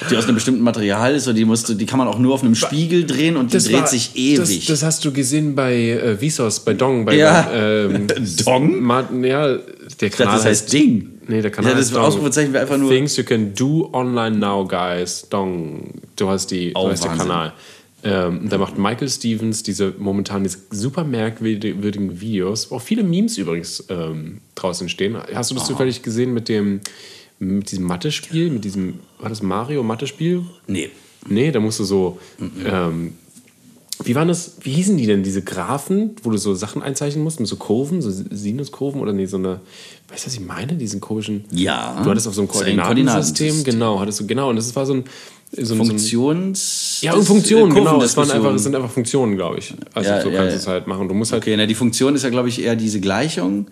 Ob die aus einem bestimmten Material ist oder die, musst du, die kann man auch nur auf einem Spiegel drehen und die dreht war- sich ewig. Das, das hast du gesehen bei äh, Vsauce, bei Dong. Bei, Ja. ähm, Dong? Martin, ja, der Kanal das heißt Ding. Nee, der Kanal Ja, das heißt. Ausrufezeichen wäre einfach nur- Things you can do online now, guys. Dong. Du hast, die, Oh, du hast der. Kanal. Ähm, da macht Michael Stevens diese momentan diese super merkwürdigen Videos, wo auch viele Memes übrigens ähm, draußen stehen. Hast du das zufällig gesehen mit dem mit diesem Mathe-Spiel, mit diesem, war das Mario Mathe-Spiel? Nee. Nee, da musst du so. Ähm, wie waren das? Wie hießen die denn, diese Graphen, wo du so Sachen einzeichnen musst, mit so Kurven, so Sinuskurven oder nee, so eine. Weißt du, was ich meine? Diesen komischen. Ja. Du hattest auf so einem Das Koordinatensystem, Koordinatensystem. genau, hattest du, genau. Und das war so ein. So ein so ein, Funktions. ja, und Funktionen, das- genau. Es waren einfach, es sind einfach Funktionen, glaube ich. Also Ja, so ja, kannst du ja. es halt machen. Du musst halt. Okay, na, die Funktion ist ja, glaube ich, eher diese Gleichung.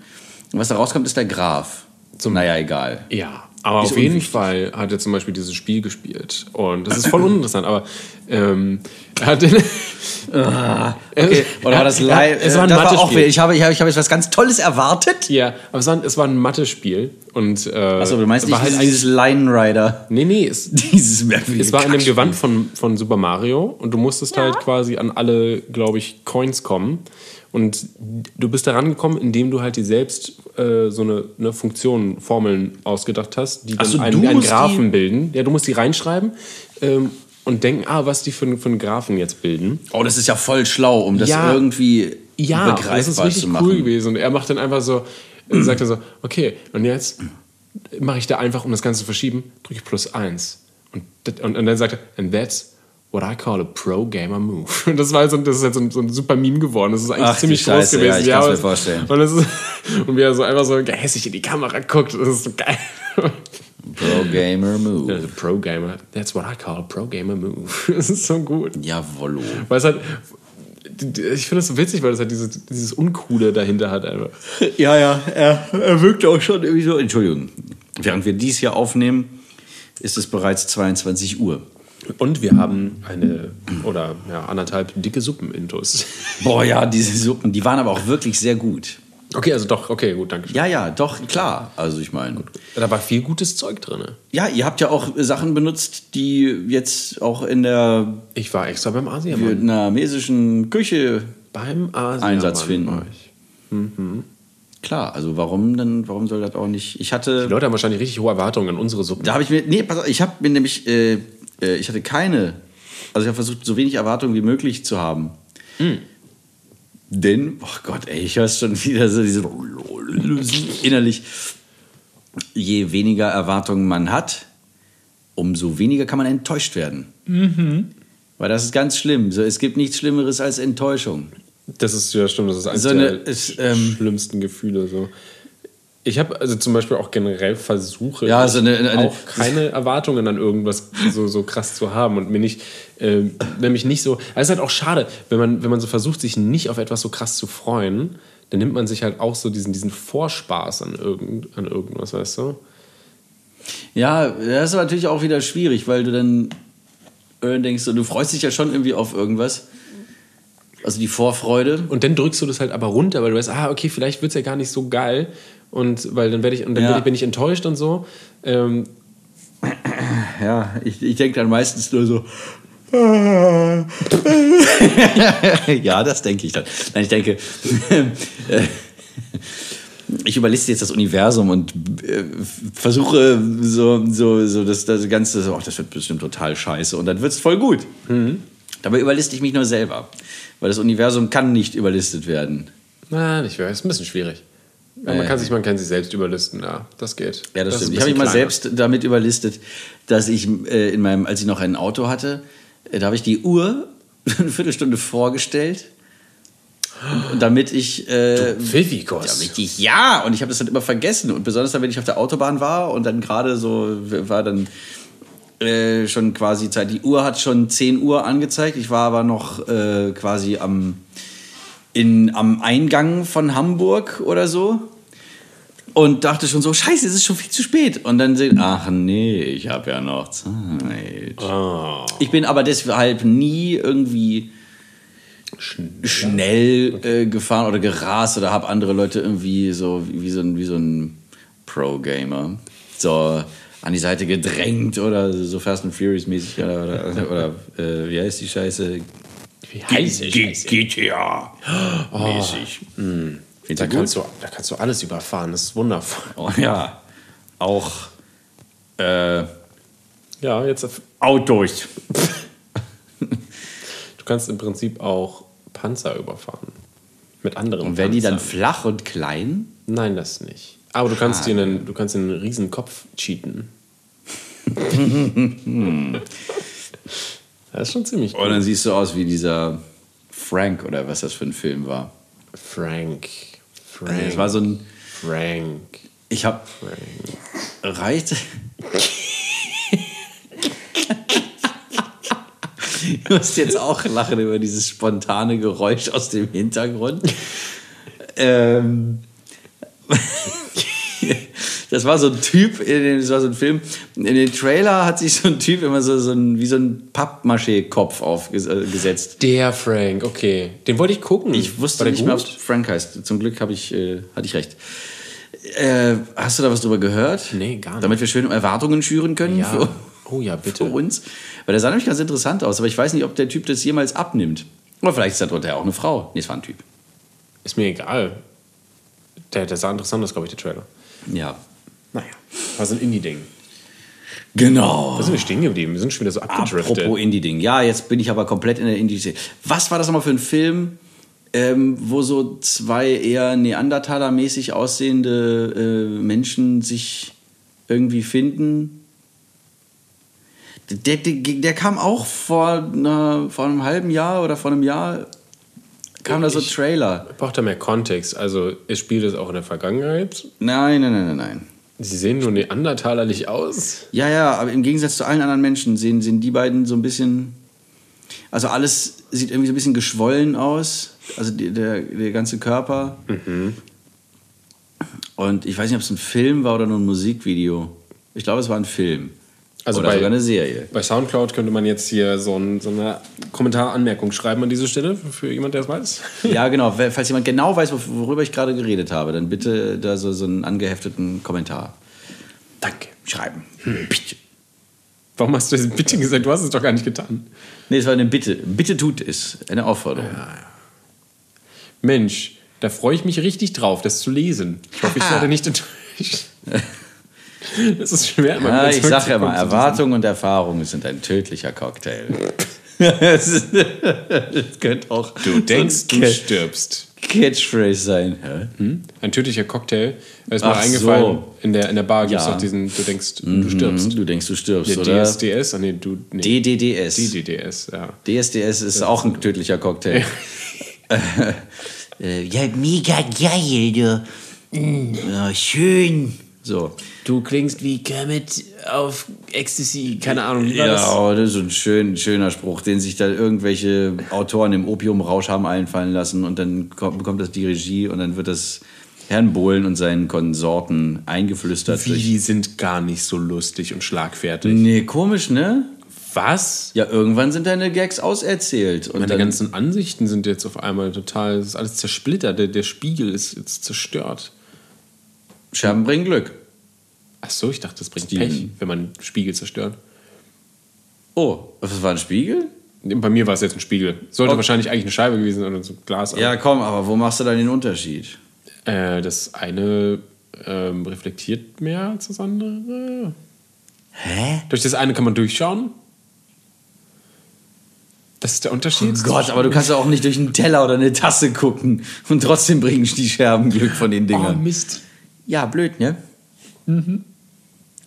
Und was da rauskommt, ist der Graph. Zum, naja, egal. Ja, aber Ist auf jeden unwichtig. Fall hat er zum Beispiel dieses Spiel gespielt. Und das ist voll uninteressant, aber ähm, er hat. Okay, oder war das Ja, live? es war ein das auch, Mathe-Spiel. ich habe, ich habe, ich habe jetzt was ganz Tolles erwartet. Ja, aber es war, es war ein Mathe-Spiel. Und, äh, Achso, du meinst war nicht halt dieses Line Rider. Nee, nee, es, Dieses merkwürdige es war in dem. Gewand von, von Super Mario und du musstest halt quasi an alle, glaube ich, Coins kommen. Und du bist da rangekommen, indem du halt dir selbst äh, so eine, eine Funktion, Formeln ausgedacht hast, die dann so, einen, einen Graphen bilden. Ja, du musst die reinschreiben ähm, und denken, ah, was die für, für einen Graphen jetzt bilden. Oh, das ist ja voll schlau, um das Ja. irgendwie Ja, das ist begreifbar richtig cool gewesen. Und er macht dann einfach so, er sagt dann so, okay, und jetzt mache ich da einfach, um das Ganze zu verschieben, drücke ich plus eins. Und, und, und dann sagt er, and that's what I call a pro gamer move. Und das war so, das ist halt so ein, so ein super Meme geworden. Das ist eigentlich Ach, ziemlich groß Scheiße, gewesen. ja, ich kann's mir und- vorstellen. Und, das ist, und wie er so einfach so gehässig in die Kamera guckt, das ist so geil. Pro Gamer Move. Also Pro Gamer, that's what I call a pro gamer move. Das ist so gut. Jawollo. Weil es halt, ich finde das so witzig, weil es halt dieses, dieses Uncoole dahinter hat einfach. Ja, ja, er, er wirkt auch schon irgendwie so. Entschuldigung. Während wir dies hier aufnehmen, ist es bereits 22 Uhr. Und wir haben eine oder ja, anderthalb dicke Suppenintus. Boah, ja, diese Suppen, die waren aber auch wirklich sehr gut. Okay, also doch, okay, gut, danke. Ja, ja, doch, klar. Also ich meine, Da war viel gutes Zeug drin. ja, ihr habt ja auch Sachen benutzt, die jetzt auch in der Ich war extra beim Asiamann. vietnamesischen Küche Beim Asiamann. Einsatz finden. ich. Klar, also warum dann, warum soll das auch nicht? Ich hatte Die Leute haben wahrscheinlich richtig hohe Erwartungen an unsere Suppen. Da habe ich mir, nee, pass auf, ich habe mir nämlich, äh, äh, ich hatte keine, also ich habe versucht, so wenig Erwartungen wie möglich zu haben. Denn, oh Gott, ey, ich höre schon wieder so diese innerlich, je weniger Erwartungen man hat, umso weniger kann man enttäuscht werden. Weil das ist ganz schlimm. So, es gibt nichts Schlimmeres als Enttäuschung. Das ist ja stimmt, das ist eines So eine- der ist, ähm, schlimmsten Gefühle. So. Ich habe also zum Beispiel auch generell Versuche, Ja, so eine- eine- auch keine Erwartungen an irgendwas so, so krass zu haben und mir nicht, äh, nämlich nicht so. Es ist halt auch schade, wenn man, wenn man so versucht, sich nicht auf etwas so krass zu freuen, dann nimmt man sich halt auch so diesen, diesen Vorspaß an, irgend, an irgendwas, weißt du? Ja, das ist natürlich auch wieder schwierig, weil du dann denkst, du freust dich ja schon irgendwie auf irgendwas. Also die Vorfreude. Und dann drückst du das halt aber runter, weil du weißt, ah, okay, vielleicht wird es ja gar nicht so geil. Und weil dann werde ich, und dann Ja. bin ich enttäuscht und so. Ähm, Ja, ich, ich denke dann meistens nur so. ja, das denke ich dann. Nein, ich denke, ich überliste jetzt das Universum und äh, versuche so, so, so das, das Ganze, so, ach, das wird bestimmt total scheiße und dann wird es voll gut. Dabei überliste ich mich nur selber, weil das Universum kann nicht überlistet werden. Na, nicht wirklich. Ist ein bisschen schwierig. Ja, man, kann sich, man kann sich selbst überlisten, ja, das geht. Ja, das, ist stimmt. Ich habe mich mal selbst damit überlistet, dass ich äh, in meinem, als ich noch ein Auto hatte, äh, da habe ich die Uhr eine Viertelstunde vorgestellt. Und damit ich. Äh, Pfiffikos. damit ich ja, und ich habe das dann immer vergessen. Und besonders dann, wenn ich auf der Autobahn war und dann gerade so war dann äh, schon quasi Zeit. Die Uhr hat schon 10 Uhr angezeigt. Ich war aber noch äh, quasi am, in, am Eingang von Hamburg oder so. Und dachte schon so, scheiße, es ist schon viel zu spät. Und dann sehen, ach nee, ich habe ja noch Zeit. Ich bin aber deshalb nie irgendwie schnell äh, gefahren oder gerast oder habe andere Leute irgendwie so wie, wie so ein, wie so ein Pro-Gamer so an die Seite gedrängt oder so Fast and Furious mäßig oder, oder, oder äh, wie heißt die Scheiße? Wie heiß die Scheiße? GTA mäßig. Findest Da kannst, du, da kannst du alles überfahren, das ist wundervoll. Oh, ja, auch äh, Ja, jetzt. Autos. Du kannst im Prinzip auch Panzer überfahren. Mit anderen Und werden die dann flach und klein? Nein, das nicht. Aber du kannst dir einen, du kannst dir einen riesen Kopf cheaten. das ist schon ziemlich Und dann cool. siehst du aus wie dieser Frank oder was das für ein Film war. Frank. Frank. Es war so ein. Frank. Ich hab. Frank. Reicht. Du musst jetzt auch lachen über dieses spontane Geräusch aus dem Hintergrund. ähm, das war so ein Typ, in dem- das war so ein Film. In den Trailer hat sich so ein Typ immer so, so ein, wie so ein Pappmaché-Kopf aufgesetzt. Der Frank, okay. Den wollte ich gucken. Ich wusste nicht mehr, ob gut? Frank heißt. Zum Glück ich, äh, hatte ich recht. Äh, hast du da was drüber gehört? Nee, gar nicht. Damit wir schön Erwartungen schüren können Ja. für, Oh ja, für bitte. uns. Weil der sah nämlich ganz interessant aus, aber ich weiß nicht, ob der Typ das jemals abnimmt. Oder vielleicht ist da drunter ja auch eine Frau. Nee, es war ein Typ. Ist mir egal. Der, der sah interessant aus, glaube ich, der Trailer. Ja. War so ein Indie-Ding. Genau. Da sind wir stehen geblieben. Wir sind schon wieder so abgedriftet. Apropos Indie-Ding. Ja, jetzt bin ich aber komplett in der Indie-Szene. Was war das nochmal für ein Film, ähm, wo so zwei eher Neandertaler-mäßig aussehende äh, Menschen sich irgendwie finden? Der, der, der kam auch vor, einer, vor einem halben Jahr oder vor einem Jahr, kam da so Ich- Trailer. Braucht da mehr Kontext. Also, es spielt es auch in der Vergangenheit. Nein, nein, nein, nein, nein. Sie sehen nur neandertalerlich aus. Ja, ja, aber im Gegensatz zu allen anderen Menschen sehen, sehen die beiden so ein bisschen. Also alles sieht irgendwie so ein bisschen geschwollen aus. Also die, der, der ganze Körper. Und ich weiß nicht, ob es ein Film war oder nur ein Musikvideo. Ich glaube, es war ein Film. Also oder bei- sogar eine Serie. Bei Soundcloud könnte man jetzt hier so, ein, so eine Kommentaranmerkung schreiben an diese Stelle für jemand, der es weiß. Ja, genau. Falls jemand genau weiß, wor- worüber ich gerade geredet habe, dann bitte da so, so einen angehefteten Kommentar Danke. schreiben. Bitte. Warum hast du das bitte gesagt? Du hast es doch gar nicht getan. Nee, es war eine Bitte. Bitte tut es. Eine Aufforderung. Mensch, da freue ich mich richtig drauf, das zu lesen. Ich hoffe, ich werde nicht enttäuscht. Das ist schwer. Ja, ich sag ja mal, zurückzukommen zu Erwartung und Erfahrung sind ein tödlicher Cocktail. das könnte auch Du denkst, du stirbst. Catchphrase sein. Hä? Ein tödlicher Cocktail. Ist mir eingefallen, so. in, der, in der Bar gibt es Ja. doch diesen, du denkst, du stirbst. Du denkst, du stirbst, Der oder? DSDS? Ah, nee, du. Nee. DDDS. DDDS, ja. DSDS ist auch ein tödlicher Cocktail. äh, ja, mega geil, du. Ja, schön. So. Du klingst wie Kermit auf Ecstasy, keine Ahnung, wie war Ja, das? oh, das ist so ein schön, schöner Spruch, den sich da irgendwelche Autoren im Opiumrausch haben einfallen lassen und dann kommt, bekommt das die Regie und dann wird das Herrn Bohlen und seinen Konsorten eingeflüstert. Die sind gar nicht so lustig und schlagfertig. Nee, komisch, ne? Was? Ja, irgendwann sind deine Gags auserzählt. Und Meine dann, ganzen Ansichten sind jetzt auf einmal total, das ist alles zersplittert, der, der Spiegel ist jetzt zerstört. Scherben bringen Glück. Ach so, ich dachte, das bringt Steven. Pech, wenn man Spiegel zerstört. Oh, was war ein Spiegel? Bei mir war es jetzt ein Spiegel. Sollte Oh. wahrscheinlich eigentlich eine Scheibe gewesen sein oder so ein Glas. Ja, komm, aber wo machst du dann den Unterschied? Äh, das eine ähm, reflektiert mehr als das andere. Hä? Durch das eine kann man durchschauen. Das ist der Unterschied. Oh Gott, aber du kannst ja auch nicht durch einen Teller oder eine Tasse gucken und trotzdem bringen die Scherben Glück von den Oh, Dingern. Mist. Ja, blöd, ne?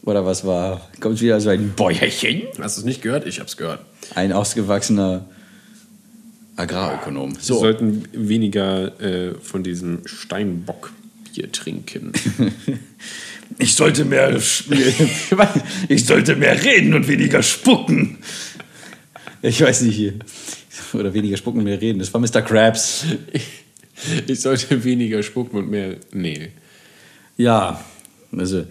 Oder was war? Kommt wieder so ein Bäuerchen? Hast du es nicht gehört? Ich hab's gehört. Ein ausgewachsener Agrarökonom. Wir So, sollten weniger äh, von diesem Steinbock Bier trinken. Ich sollte mehr, ich sollte mehr reden und weniger spucken. Ich weiß nicht hier. Oder weniger spucken und mehr reden. Das war Mr. Krabs. Ich sollte weniger spucken und mehr. Nee. Ja, also.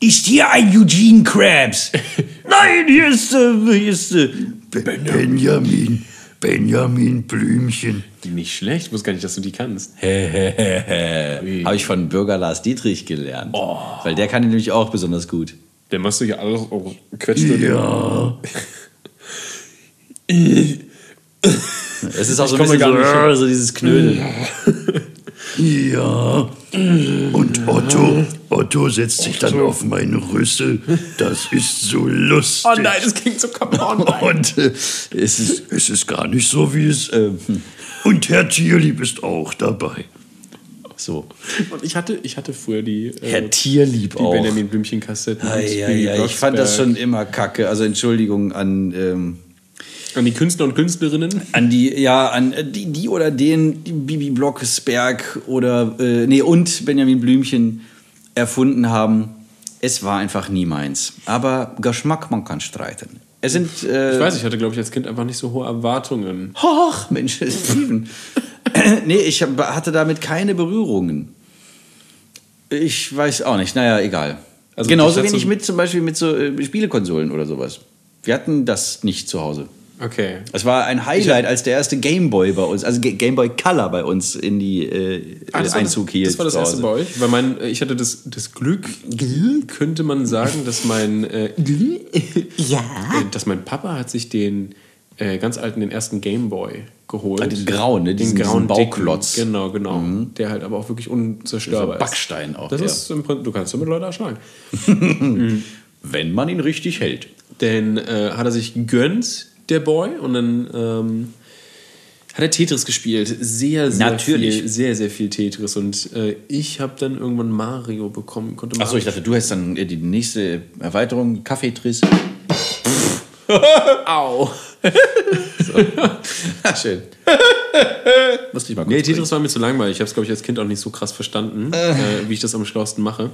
Ist hier ein Eugene Krabs? Nein, hier ist, äh, hier ist äh, Benjamin. Benjamin Blümchen. Nicht schlecht, ich wusste gar nicht, dass du die kannst. Habe ich von Bürger Lars Dietrich gelernt. Weil der kann ihn nämlich auch besonders gut. Der machst du ja alles auch quetscht. Ja. Es ist auch so ein bisschen so, gar nicht so dieses Knödeln. Ja. Und Otto, Otto setzt sich dann auf meinen Rüssel. Das ist so lustig. Oh nein, das klingt so kaputt. Und äh, es, ist, es ist gar nicht so, wie es. Äh, und Herr Tierlieb ist auch dabei. So. Und ich hatte, ich hatte früher die, äh, Herr Tierlieb die auch. Benjamin Blümchen-Kassetten. Ei, und ei, Bibi ei, ich fand das schon immer kacke. Also Entschuldigung an, ähm, An die Künstler und Künstlerinnen. an die, ja, an äh, die, die oder den, die Bibi Blocksberg oder, äh, nee, und Benjamin Blümchen erfunden haben. Es war einfach nie meins. Aber Geschmack, man kann streiten. Es sind. Äh, Ich weiß, ich hatte, glaube ich, als Kind einfach nicht so hohe Erwartungen. Ach, Mensch, Steven. nee, ich hatte damit keine Berührungen. Ich weiß auch nicht. Naja, egal. Also Genauso wenig mit zum Beispiel mit so äh, Spielekonsolen oder sowas. Wir hatten das nicht zu Hause. Okay. Es war ein Highlight, als der erste Gameboy bei uns, also Ga- Gameboy Color bei uns in die äh, Ah, das war Einzug das, hielt. Das war das erste bei euch? Weil mein, ich hatte das, das Glück, könnte man sagen, dass mein, äh, Ja. äh, dass mein Papa hat sich den äh, ganz alten, den ersten Gameboy geholt. Ah, den grauen, ne? Den Diesen- grauen diesen dicken. Bauklotz. Mhm. Genau, genau. Der halt aber auch wirklich unzerstörbar So Backstein auch, Das ja. ist im Prinzip, du kannst damit Leute erschlagen. Wenn man ihn richtig hält. Denn äh, hat er sich gegönnt, der Boy, und dann ähm, hat er Tetris gespielt. Sehr, sehr Natürlich. viel, sehr, sehr viel Tetris. Und äh, ich habe dann irgendwann Mario bekommen. Konnte Achso, ich dachte, du hättest dann äh, die nächste Erweiterung, Kaffeetris. Au! Ah, schön. Musste ich mal Nee, Tetris war mir zu langweilig. Ich habe es, glaube ich, als Kind auch nicht so krass verstanden, äh, wie ich das am schlausten mache.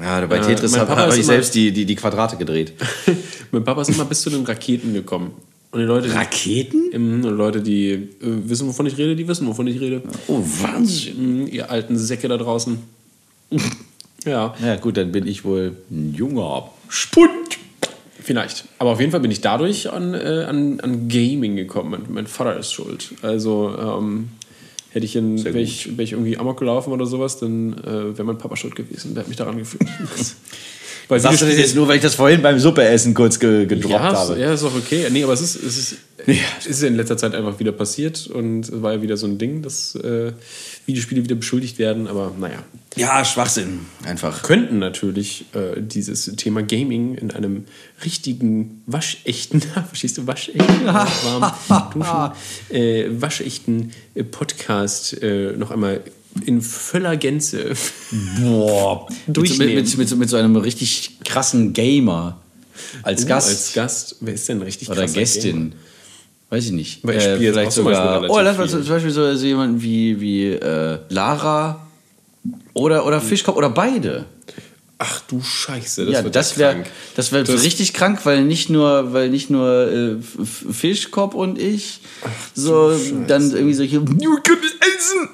Ja, bei Äh, Tetris mein habe hab ich selbst die, die, die Quadrate gedreht. mein Papa ist immer bis zu den Raketen gekommen. Und die Leute, die, Raketen? Mhm, und Leute, die äh, wissen, wovon ich rede, die wissen, wovon ich rede. Oh, Wahnsinn. Mhm, ihr alten Säcke da draußen. ja, ja, gut, dann bin ich wohl ein junger Spund. vielleicht. Aber auf jeden Fall bin ich dadurch an, äh, an, an Gaming gekommen. Mein, mein Vater ist schuld. Also, ähm, hätte ich, in, wäre ich, wär ich irgendwie Amok gelaufen oder sowas, dann äh, wäre mein Papa schuld gewesen. Der hat mich daran geführt. Weil Sagst du das jetzt nur, weil ich das vorhin beim Suppeessen kurz ge gedroppt ja, habe? ja, ist auch okay. Nee, aber es ist, es ist, es ist ja in letzter Zeit einfach wieder passiert und war ja wieder so ein Ding, dass äh, Videospiele wieder beschuldigt werden, aber naja. Ja, Schwachsinn. Einfach. Könnten natürlich äh, dieses Thema Gaming in einem richtigen, waschechten, verstehst du, waschechten, warm duschen, äh, waschechten äh, Podcast äh, noch einmal in voller Gänze Boah. Mit, so- Durchnehmen. mit, mit, mit, mit so einem richtig krassen Gamer als Gast. als Gast. Wer ist denn richtig oder Gästin. Gamer? Weiß ich nicht. Weil ich spiele jetzt vielleicht zum sogar. Oh, lass mal zum Beispiel so, so jemanden wie, wie äh, Lara oder, oder Fischkopf oder beide. Ach du Scheiße, das ja, wird das ja wäre krank. das wär Das- richtig krank, weil nicht nur, weil nicht nur äh, Fischkopf und ich so dann irgendwie solche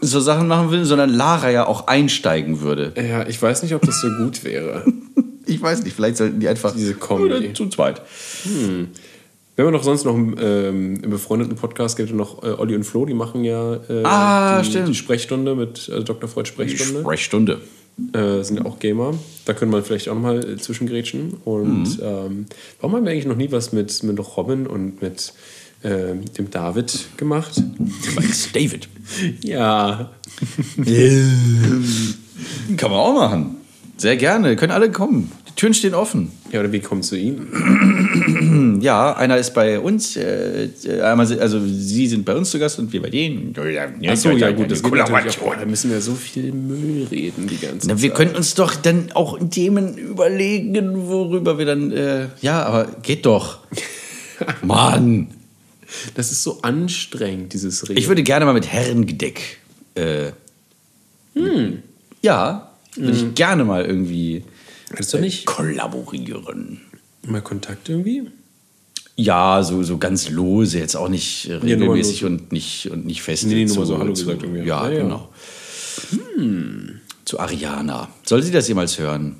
so Sachen machen würden, sondern Lara ja auch einsteigen würde. Ja, ich weiß nicht, ob das so gut wäre. Ich weiß nicht, vielleicht sollten die einfach Diese. Oder zu zweit. Wenn man noch sonst noch ähm, im befreundeten Podcast gibt, noch äh, Olli und Flo, die machen ja äh, Ah, die, die Sprechstunde mit äh, Dr. Freud Sprechstunde. Sprechstunde. äh, sind ja auch Gamer. Da können wir vielleicht auch nochmal äh, zwischengrätschen. Und ähm, warum haben wir eigentlich noch nie was mit, mit Robin und mit ähm, dem David gemacht? David. Ja. Kann man auch machen. Sehr gerne. Können alle kommen. Die Türen stehen offen. Ja, oder wie kommt zu Ihnen? Ja, einer ist bei uns. Äh, äh, also Sie sind bei uns zu Gast und wir bei denen. Achso, ja, gut, das. Oh, da müssen wir so viel Müll reden die ganze Na, Zeit. wir könnten uns doch dann auch Themen überlegen, worüber wir dann. Äh, ja, aber geht doch. Mann. Das ist so anstrengend, dieses Reden. Ich würde gerne mal mit Herrengedeck. Äh, Ja, würde ich gerne mal irgendwie Hättest du nicht kollaborieren. mal Kontakt irgendwie? Ja, so, so ganz lose, jetzt auch nicht äh, regelmäßig nur und nicht, und nicht fest. Nee, nee, nur zu- so Hallo zu- gesagt irgendwie. Ja, Ja, ja. genau. Hm. Zu Ariana. Soll sie das jemals hören?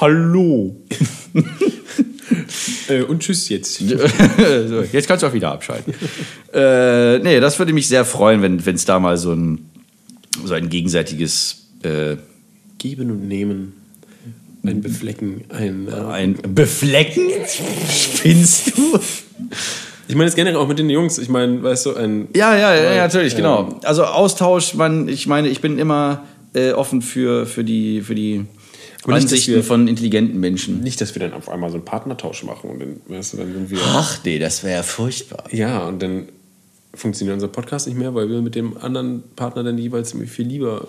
Hallo. Äh, und tschüss jetzt. so, jetzt kannst du auch wieder abschalten. äh, nee, das würde mich sehr freuen, wenn es da mal so ein, so ein gegenseitiges äh, Geben und nehmen. Ein Beflecken, ein. Äh, ein Beflecken. Spinnst du? ich meine, es generell auch mit den Jungs. Ich meine, weißt du, ein. Ja, ja, ja, ja natürlich, ähm, genau. Also Austausch, man, ich meine, ich bin immer äh, offen für, für die, für die Ansichten wir- von intelligenten Menschen. Nicht, dass wir dann auf einmal so einen Partnertausch machen und dann, weißt du, dann sind wir. Ach nee, das wäre ja furchtbar. Ja, und dann funktioniert unser Podcast nicht mehr, weil wir mit dem anderen Partner dann jeweils viel lieber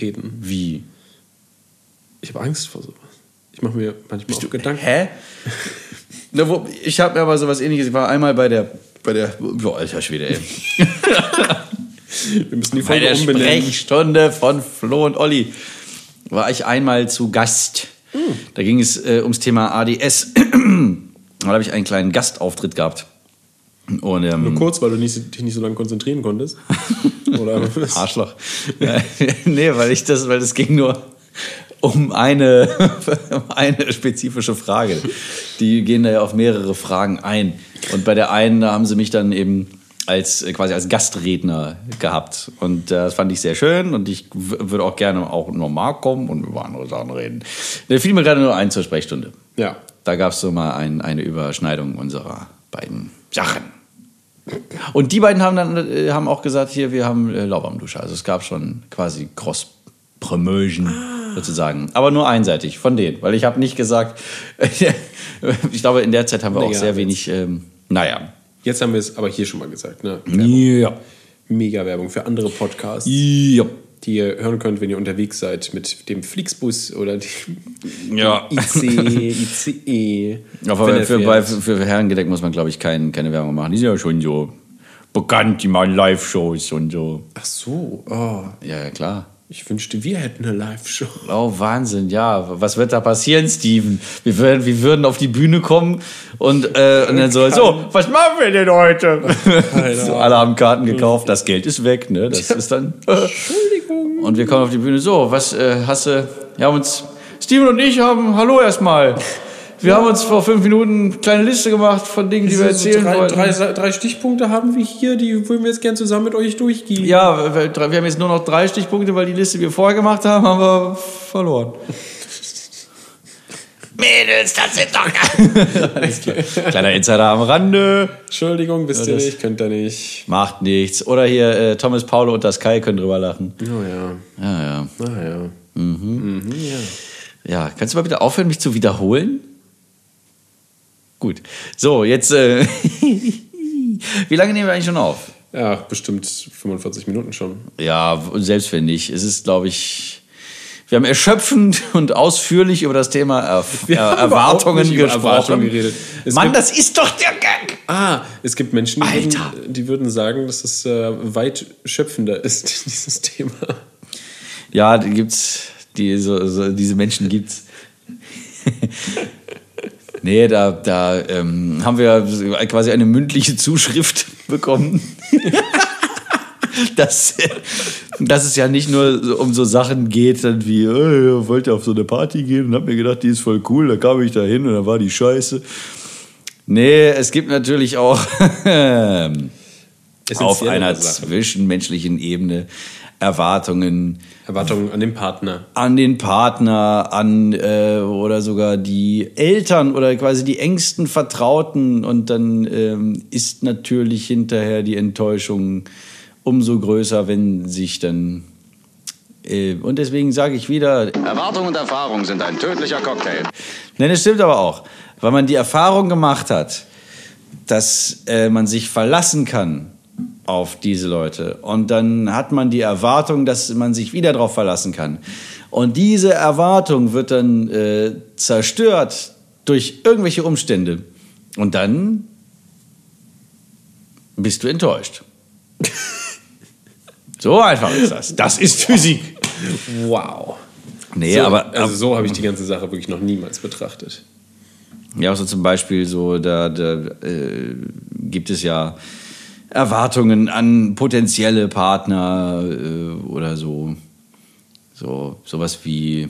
reden. Wie? Ich habe Angst vor sowas. Ich mache mir manchmal auch Gedanken. Hä? Na, wo, ich habe mir aber sowas ähnliches, ich war einmal bei der, bei der, boah, alter Schwede, ey. Wir müssen die Bei Folge der umbenennen. Sprechstunde von Flo und Olli war ich einmal zu Gast. Da ging es äh, ums Thema ADS. da habe ich einen kleinen Gastauftritt gehabt. Und, ähm, Nur kurz, weil du nicht, dich nicht so lange konzentrieren konntest. Oder? Arschloch. nee, weil ich das, weil es ging nur um eine, um eine spezifische Frage. Die gehen da ja auf mehrere Fragen ein. Und bei der einen, da haben sie mich dann eben als äh, quasi als Gastredner gehabt. Und äh, das fand ich sehr schön und ich würde auch gerne auch normal kommen und über andere Sachen reden. Da fiel mir gerade nur ein zur Sprechstunde. Ja. Da gab es so mal ein, eine Überschneidung unserer beiden Sachen. Und die beiden haben dann äh, haben auch gesagt, hier, wir haben äh, Lauwarmdusche. Also es gab schon quasi Cross-Promotion sozusagen. Aber nur einseitig von denen. Weil ich habe nicht gesagt, ich glaube, in der Zeit haben wir auch Nee, sehr wenig, ähm, naja. Jetzt haben wir es aber hier schon mal gesagt. Ne? Ja. Mega Werbung für andere Podcasts, Ja. die ihr hören könnt, wenn ihr unterwegs seid mit dem Flixbus oder dem Ja. IC, ICE. Aber er für, fährt. bei, für, für Herrengedeck muss man, glaube ich, kein, keine Werbung machen. Die sind ja schon so bekannt, die machen Live-Shows und so. Ach so, oh, Ja, ja, klar. Ich wünschte, wir hätten eine Live-Show. Oh, Wahnsinn, ja. Was wird da passieren, Steven? Wir würden, wir würden auf die Bühne kommen und, äh, und dann so, so, was machen wir denn heute? so, alle haben Karten gekauft, das Geld ist weg, ne? Das ist dann. Entschuldigung. Und wir kommen auf die Bühne, so, was äh, hast du? Wir haben uns, Steven und ich haben, hallo erstmal. Wir haben uns vor fünf Minuten eine kleine Liste gemacht von Dingen, die wir erzählen drei, wollten. drei, drei Stichpunkte haben wir hier, die wollen wir jetzt gern zusammen mit euch durchgehen. Ja, wir wir haben jetzt nur noch drei Stichpunkte, weil die Liste, die wir vorher gemacht haben, haben wir verloren. Mädels, das sind doch Alles klar. Kleiner Insider am Rande. Entschuldigung, wisst ihr das- nicht, könnt ihr nicht. Macht nichts. Oder hier äh, Thomas Paulo und das Kai können drüber lachen. Oh ja, Ja, ja. ah ja. Ja, kannst du mal bitte aufhören, mich zu wiederholen? Gut. So, jetzt. Äh, wie lange nehmen wir eigentlich schon auf? Ja, bestimmt 45 Minuten schon. Ja, selbst wenn nicht. Es ist, glaube ich. Wir haben erschöpfend und ausführlich über das Thema Erf Wir äh, Erwartungen gesprochen. Erwartungen geredet. Es Mann, das ist doch der Gag! Ah, es gibt Menschen, die, würden, die würden sagen, dass es äh, weit schöpfender ist, dieses Thema. Ja, die gibt's, die, so, so, diese Menschen gibt's. Nee, da, da ähm, haben wir quasi eine mündliche Zuschrift bekommen. dass, dass es ja nicht nur um so Sachen geht, dann wie, äh, ich wollte auf so eine Party gehen und hab mir gedacht, die ist voll cool, da kam ich da hin und dann war die scheiße. Nee, es gibt natürlich auch auf einer Sachen. zwischenmenschlichen Ebene Erwartungen Erwartungen an den Partner. an den Partner, an äh, oder sogar die Eltern oder quasi die engsten Vertrauten und dann ähm, ist natürlich hinterher die Enttäuschung umso größer, wenn sich dann äh, und deswegen sage ich wieder, Erwartung und Erfahrung sind ein tödlicher Cocktail. Nein, es stimmt aber auch, weil man die Erfahrung gemacht hat, dass äh, man sich verlassen kann auf diese Leute. Und dann hat man die Erwartung, dass man sich wieder darauf verlassen kann. Und diese Erwartung wird dann äh, zerstört durch irgendwelche Umstände. Und dann bist du enttäuscht. So einfach ist das. Das ist Physik. Wow. Nee, so, aber, Also so habe ich die ganze Sache wirklich noch niemals betrachtet. Ja, auch so zum Beispiel so, da, da äh, gibt es ja Erwartungen an potenzielle Partner äh, oder so. So sowas wie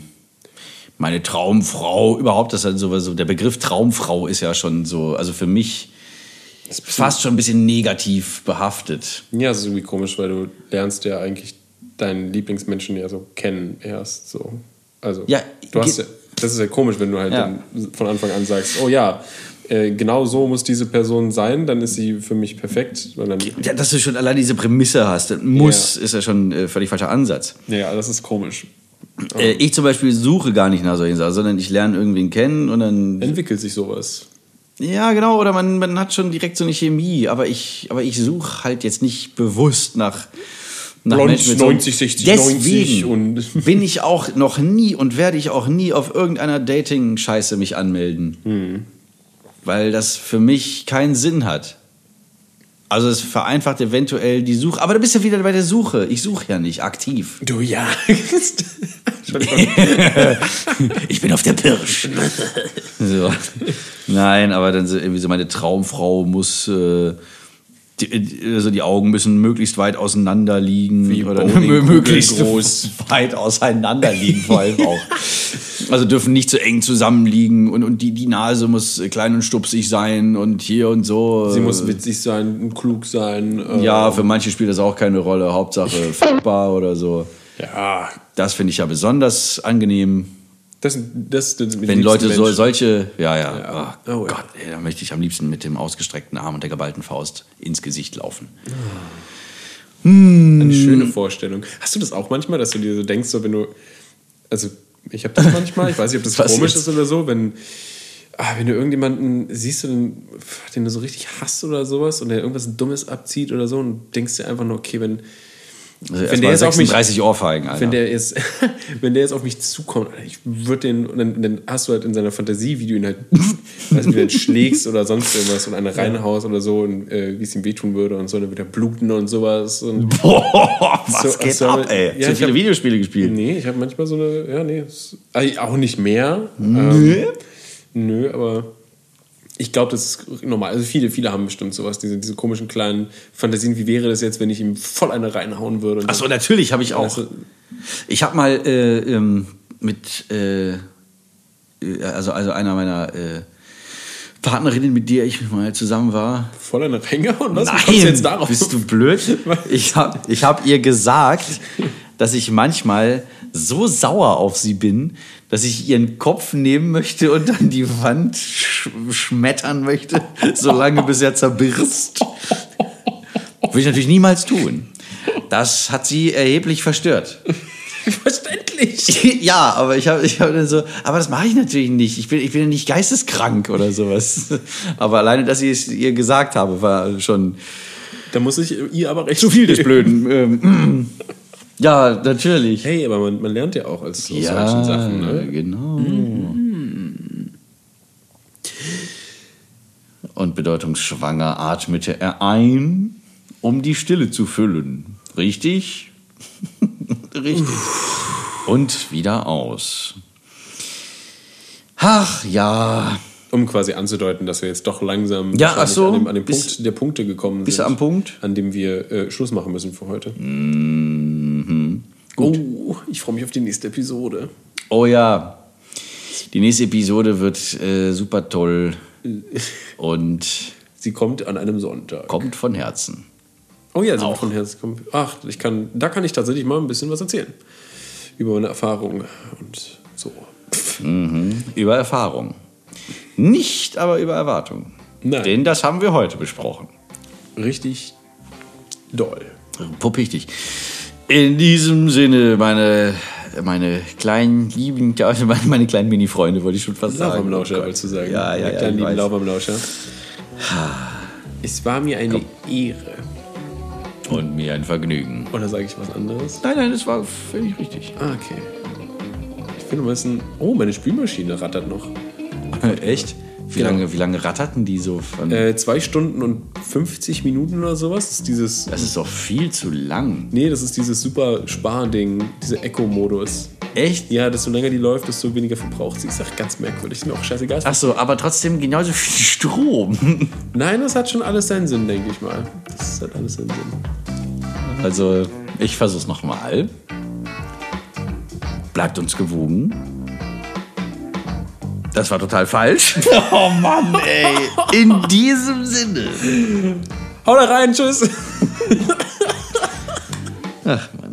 meine Traumfrau. Überhaupt das halt sowas, so der Begriff Traumfrau ist ja schon so, also für mich fast schon ein bisschen negativ behaftet. Ja, es ist irgendwie komisch, weil du lernst ja eigentlich deinen Lieblingsmenschen ja so kennen erst so. Also Ja, du hast ja, das ist ja komisch, wenn du halt Ja. von Anfang an sagst, oh ja, äh, genau so muss diese Person sein, dann ist sie für mich perfekt. Ja, dass du schon allein diese Prämisse hast, muss, ist ja schon äh, völlig falscher Ansatz. ja, das ist komisch. Äh, ich zum Beispiel suche gar nicht nach solchen Sachen, sondern ich lerne irgendwen kennen und dann Entwickelt sich sowas. Ja, genau, oder man, man hat schon direkt so eine Chemie, aber ich, aber ich suche halt jetzt nicht bewusst nach, nach Blond, Menschen mit so- 90, 60, Deswegen 90 und- bin ich auch noch nie und werde ich auch nie auf irgendeiner Dating-Scheiße mich anmelden. Hm. Weil das für mich keinen Sinn hat. Also es vereinfacht eventuell die Suche. Aber du bist ja wieder bei der Suche. Ich suche ja nicht aktiv. Du ja. Ich bin auf der Pirsch. so. Nein, aber dann so irgendwie so meine Traumfrau muss. Äh, die, also die Augen müssen möglichst weit auseinander liegen Wie oder möglichst groß. weit auseinander liegen vor allem auch. Also dürfen nicht zu eng zusammenliegen und, und die, die Nase muss klein und stupsig sein und hier und so. Sie muss witzig sein, und klug sein. äh, ja, für manche spielt das auch keine Rolle. Hauptsache fickbar oder so. ja. Das finde ich ja besonders angenehm. Das, das, das Wenn Leute so, solche, ja, ja, Ja. Oh, Oh, ja. Gott, ey, da möchte ich am liebsten mit dem ausgestreckten Arm und der geballten Faust ins Gesicht laufen. Eine schöne Vorstellung. Hast du das auch manchmal, dass du dir so denkst, so wenn du. Also, ich habe das manchmal, ich weiß nicht, ob das Was komisch jetzt? ist oder so, wenn. Ah, wenn du irgendjemanden siehst, den, den du so richtig hasst oder sowas und der irgendwas Dummes abzieht oder so und denkst dir einfach nur, okay, wenn, Also Wenn der jetzt auf mich- 36 Ohrfeigen, Alter. wenn der jetzt, wenn der jetzt auf mich zukommt, ich würde den, dann, dann hast du halt in seiner Fantasie, wie du ihn halt, weißt wie du ihn schlägst oder sonst irgendwas und eine reinhaust oder so und äh, wie es ihm wehtun würde und so, dann wird er bluten und sowas und Boah, was So, geht so, ab, ey? ja, Zu viele hab- Videospiele gespielt. Nee, ich habe manchmal so eine, ja, nee, also auch nicht mehr. Nö. Ähm, nö, aber ich glaube, das ist normal. Also viele, viele haben bestimmt sowas, diese, diese komischen kleinen Fantasien. Wie wäre das jetzt, wenn ich ihm voll eine reinhauen würde? Achso, natürlich habe ich auch. Also- Ich habe mal äh, ähm, mit, äh, also, also einer meiner äh, Partnerinnen, mit der ich mal zusammen war, voll eine reingehauen? Was? Nein, du jetzt darauf? bist du blöd? Ich habe ich hab ihr gesagt, dass ich manchmal so sauer auf sie bin, dass ich ihren Kopf nehmen möchte und an die Wand sch schmettern möchte, solange bis er zerbirst. Würde ich natürlich niemals tun. Das hat sie erheblich verstört. Verständlich. ja, aber ich habe ich hab dann so, aber das mache ich natürlich nicht. Ich bin, ich bin nicht geisteskrank oder sowas. Aber alleine, dass ich es ihr gesagt habe, war schon Da muss ich ihr aber recht zu viel des Blöden. Ja, natürlich. Hey, aber man, man lernt ja auch als so solchen Sachen. Ne? genau. Und bedeutungsschwanger atmete er ein, um die Stille zu füllen. Richtig? Richtig. Und wieder aus. Ach ja. Um quasi anzudeuten, dass wir jetzt doch langsam Ja, so. an dem, an dem Bist- Punkt der Punkte gekommen bist sind. du am Punkt? An dem wir äh, Schluss machen müssen für heute. Mhm. Oh, ich freue mich auf die nächste Episode. Oh ja. Die nächste Episode wird äh, super toll und Sie kommt an einem Sonntag. kommt von Herzen. Oh ja, sie Auch. wird von Herzen kommen. Ach, ich kann, da kann ich tatsächlich mal ein bisschen was erzählen. Über meine Erfahrungen und so. Über Erfahrung. Nicht aber über Erwartung. Nein. Denn das haben wir heute besprochen. Richtig doll. Puppichtig. In diesem Sinne, meine, meine kleinen lieben, also meine, meine kleinen Mini-Freunde, wollte ich schon fast Lauf sagen. am Lauscher, Oh wolltest du sagen. Ja, ja, Meine ja. kleinen lieben. Lauf am Lauscher. Es war mir eine Ehre. Und mir ein Vergnügen. Oder sage ich was anderes? Nein, nein, das war völlig richtig. Ah, okay. Ich finde, wir müssen. Oh, meine Spülmaschine rattert noch. Echt? Wie, lange, wie lange ratterten die so? Von, Äh, zwei Stunden und 50 Minuten oder sowas. Das ist dieses. das ist doch viel zu lang. Nee, das ist dieses super Sparding, dieser Eco-Modus. Echt? Ja, desto länger die läuft, desto weniger verbraucht sie. Ich sag ganz merkwürdig, ist mir auch scheißegal. Ach so, aber trotzdem genauso viel Strom. Nein, das hat schon alles seinen Sinn, denke ich mal. Das hat alles seinen Sinn. Also, ich versuch's nochmal. Bleibt uns gewogen. Das war total falsch. Oh Mann, ey. In diesem Sinne. Hau da rein, tschüss! Ach Mann.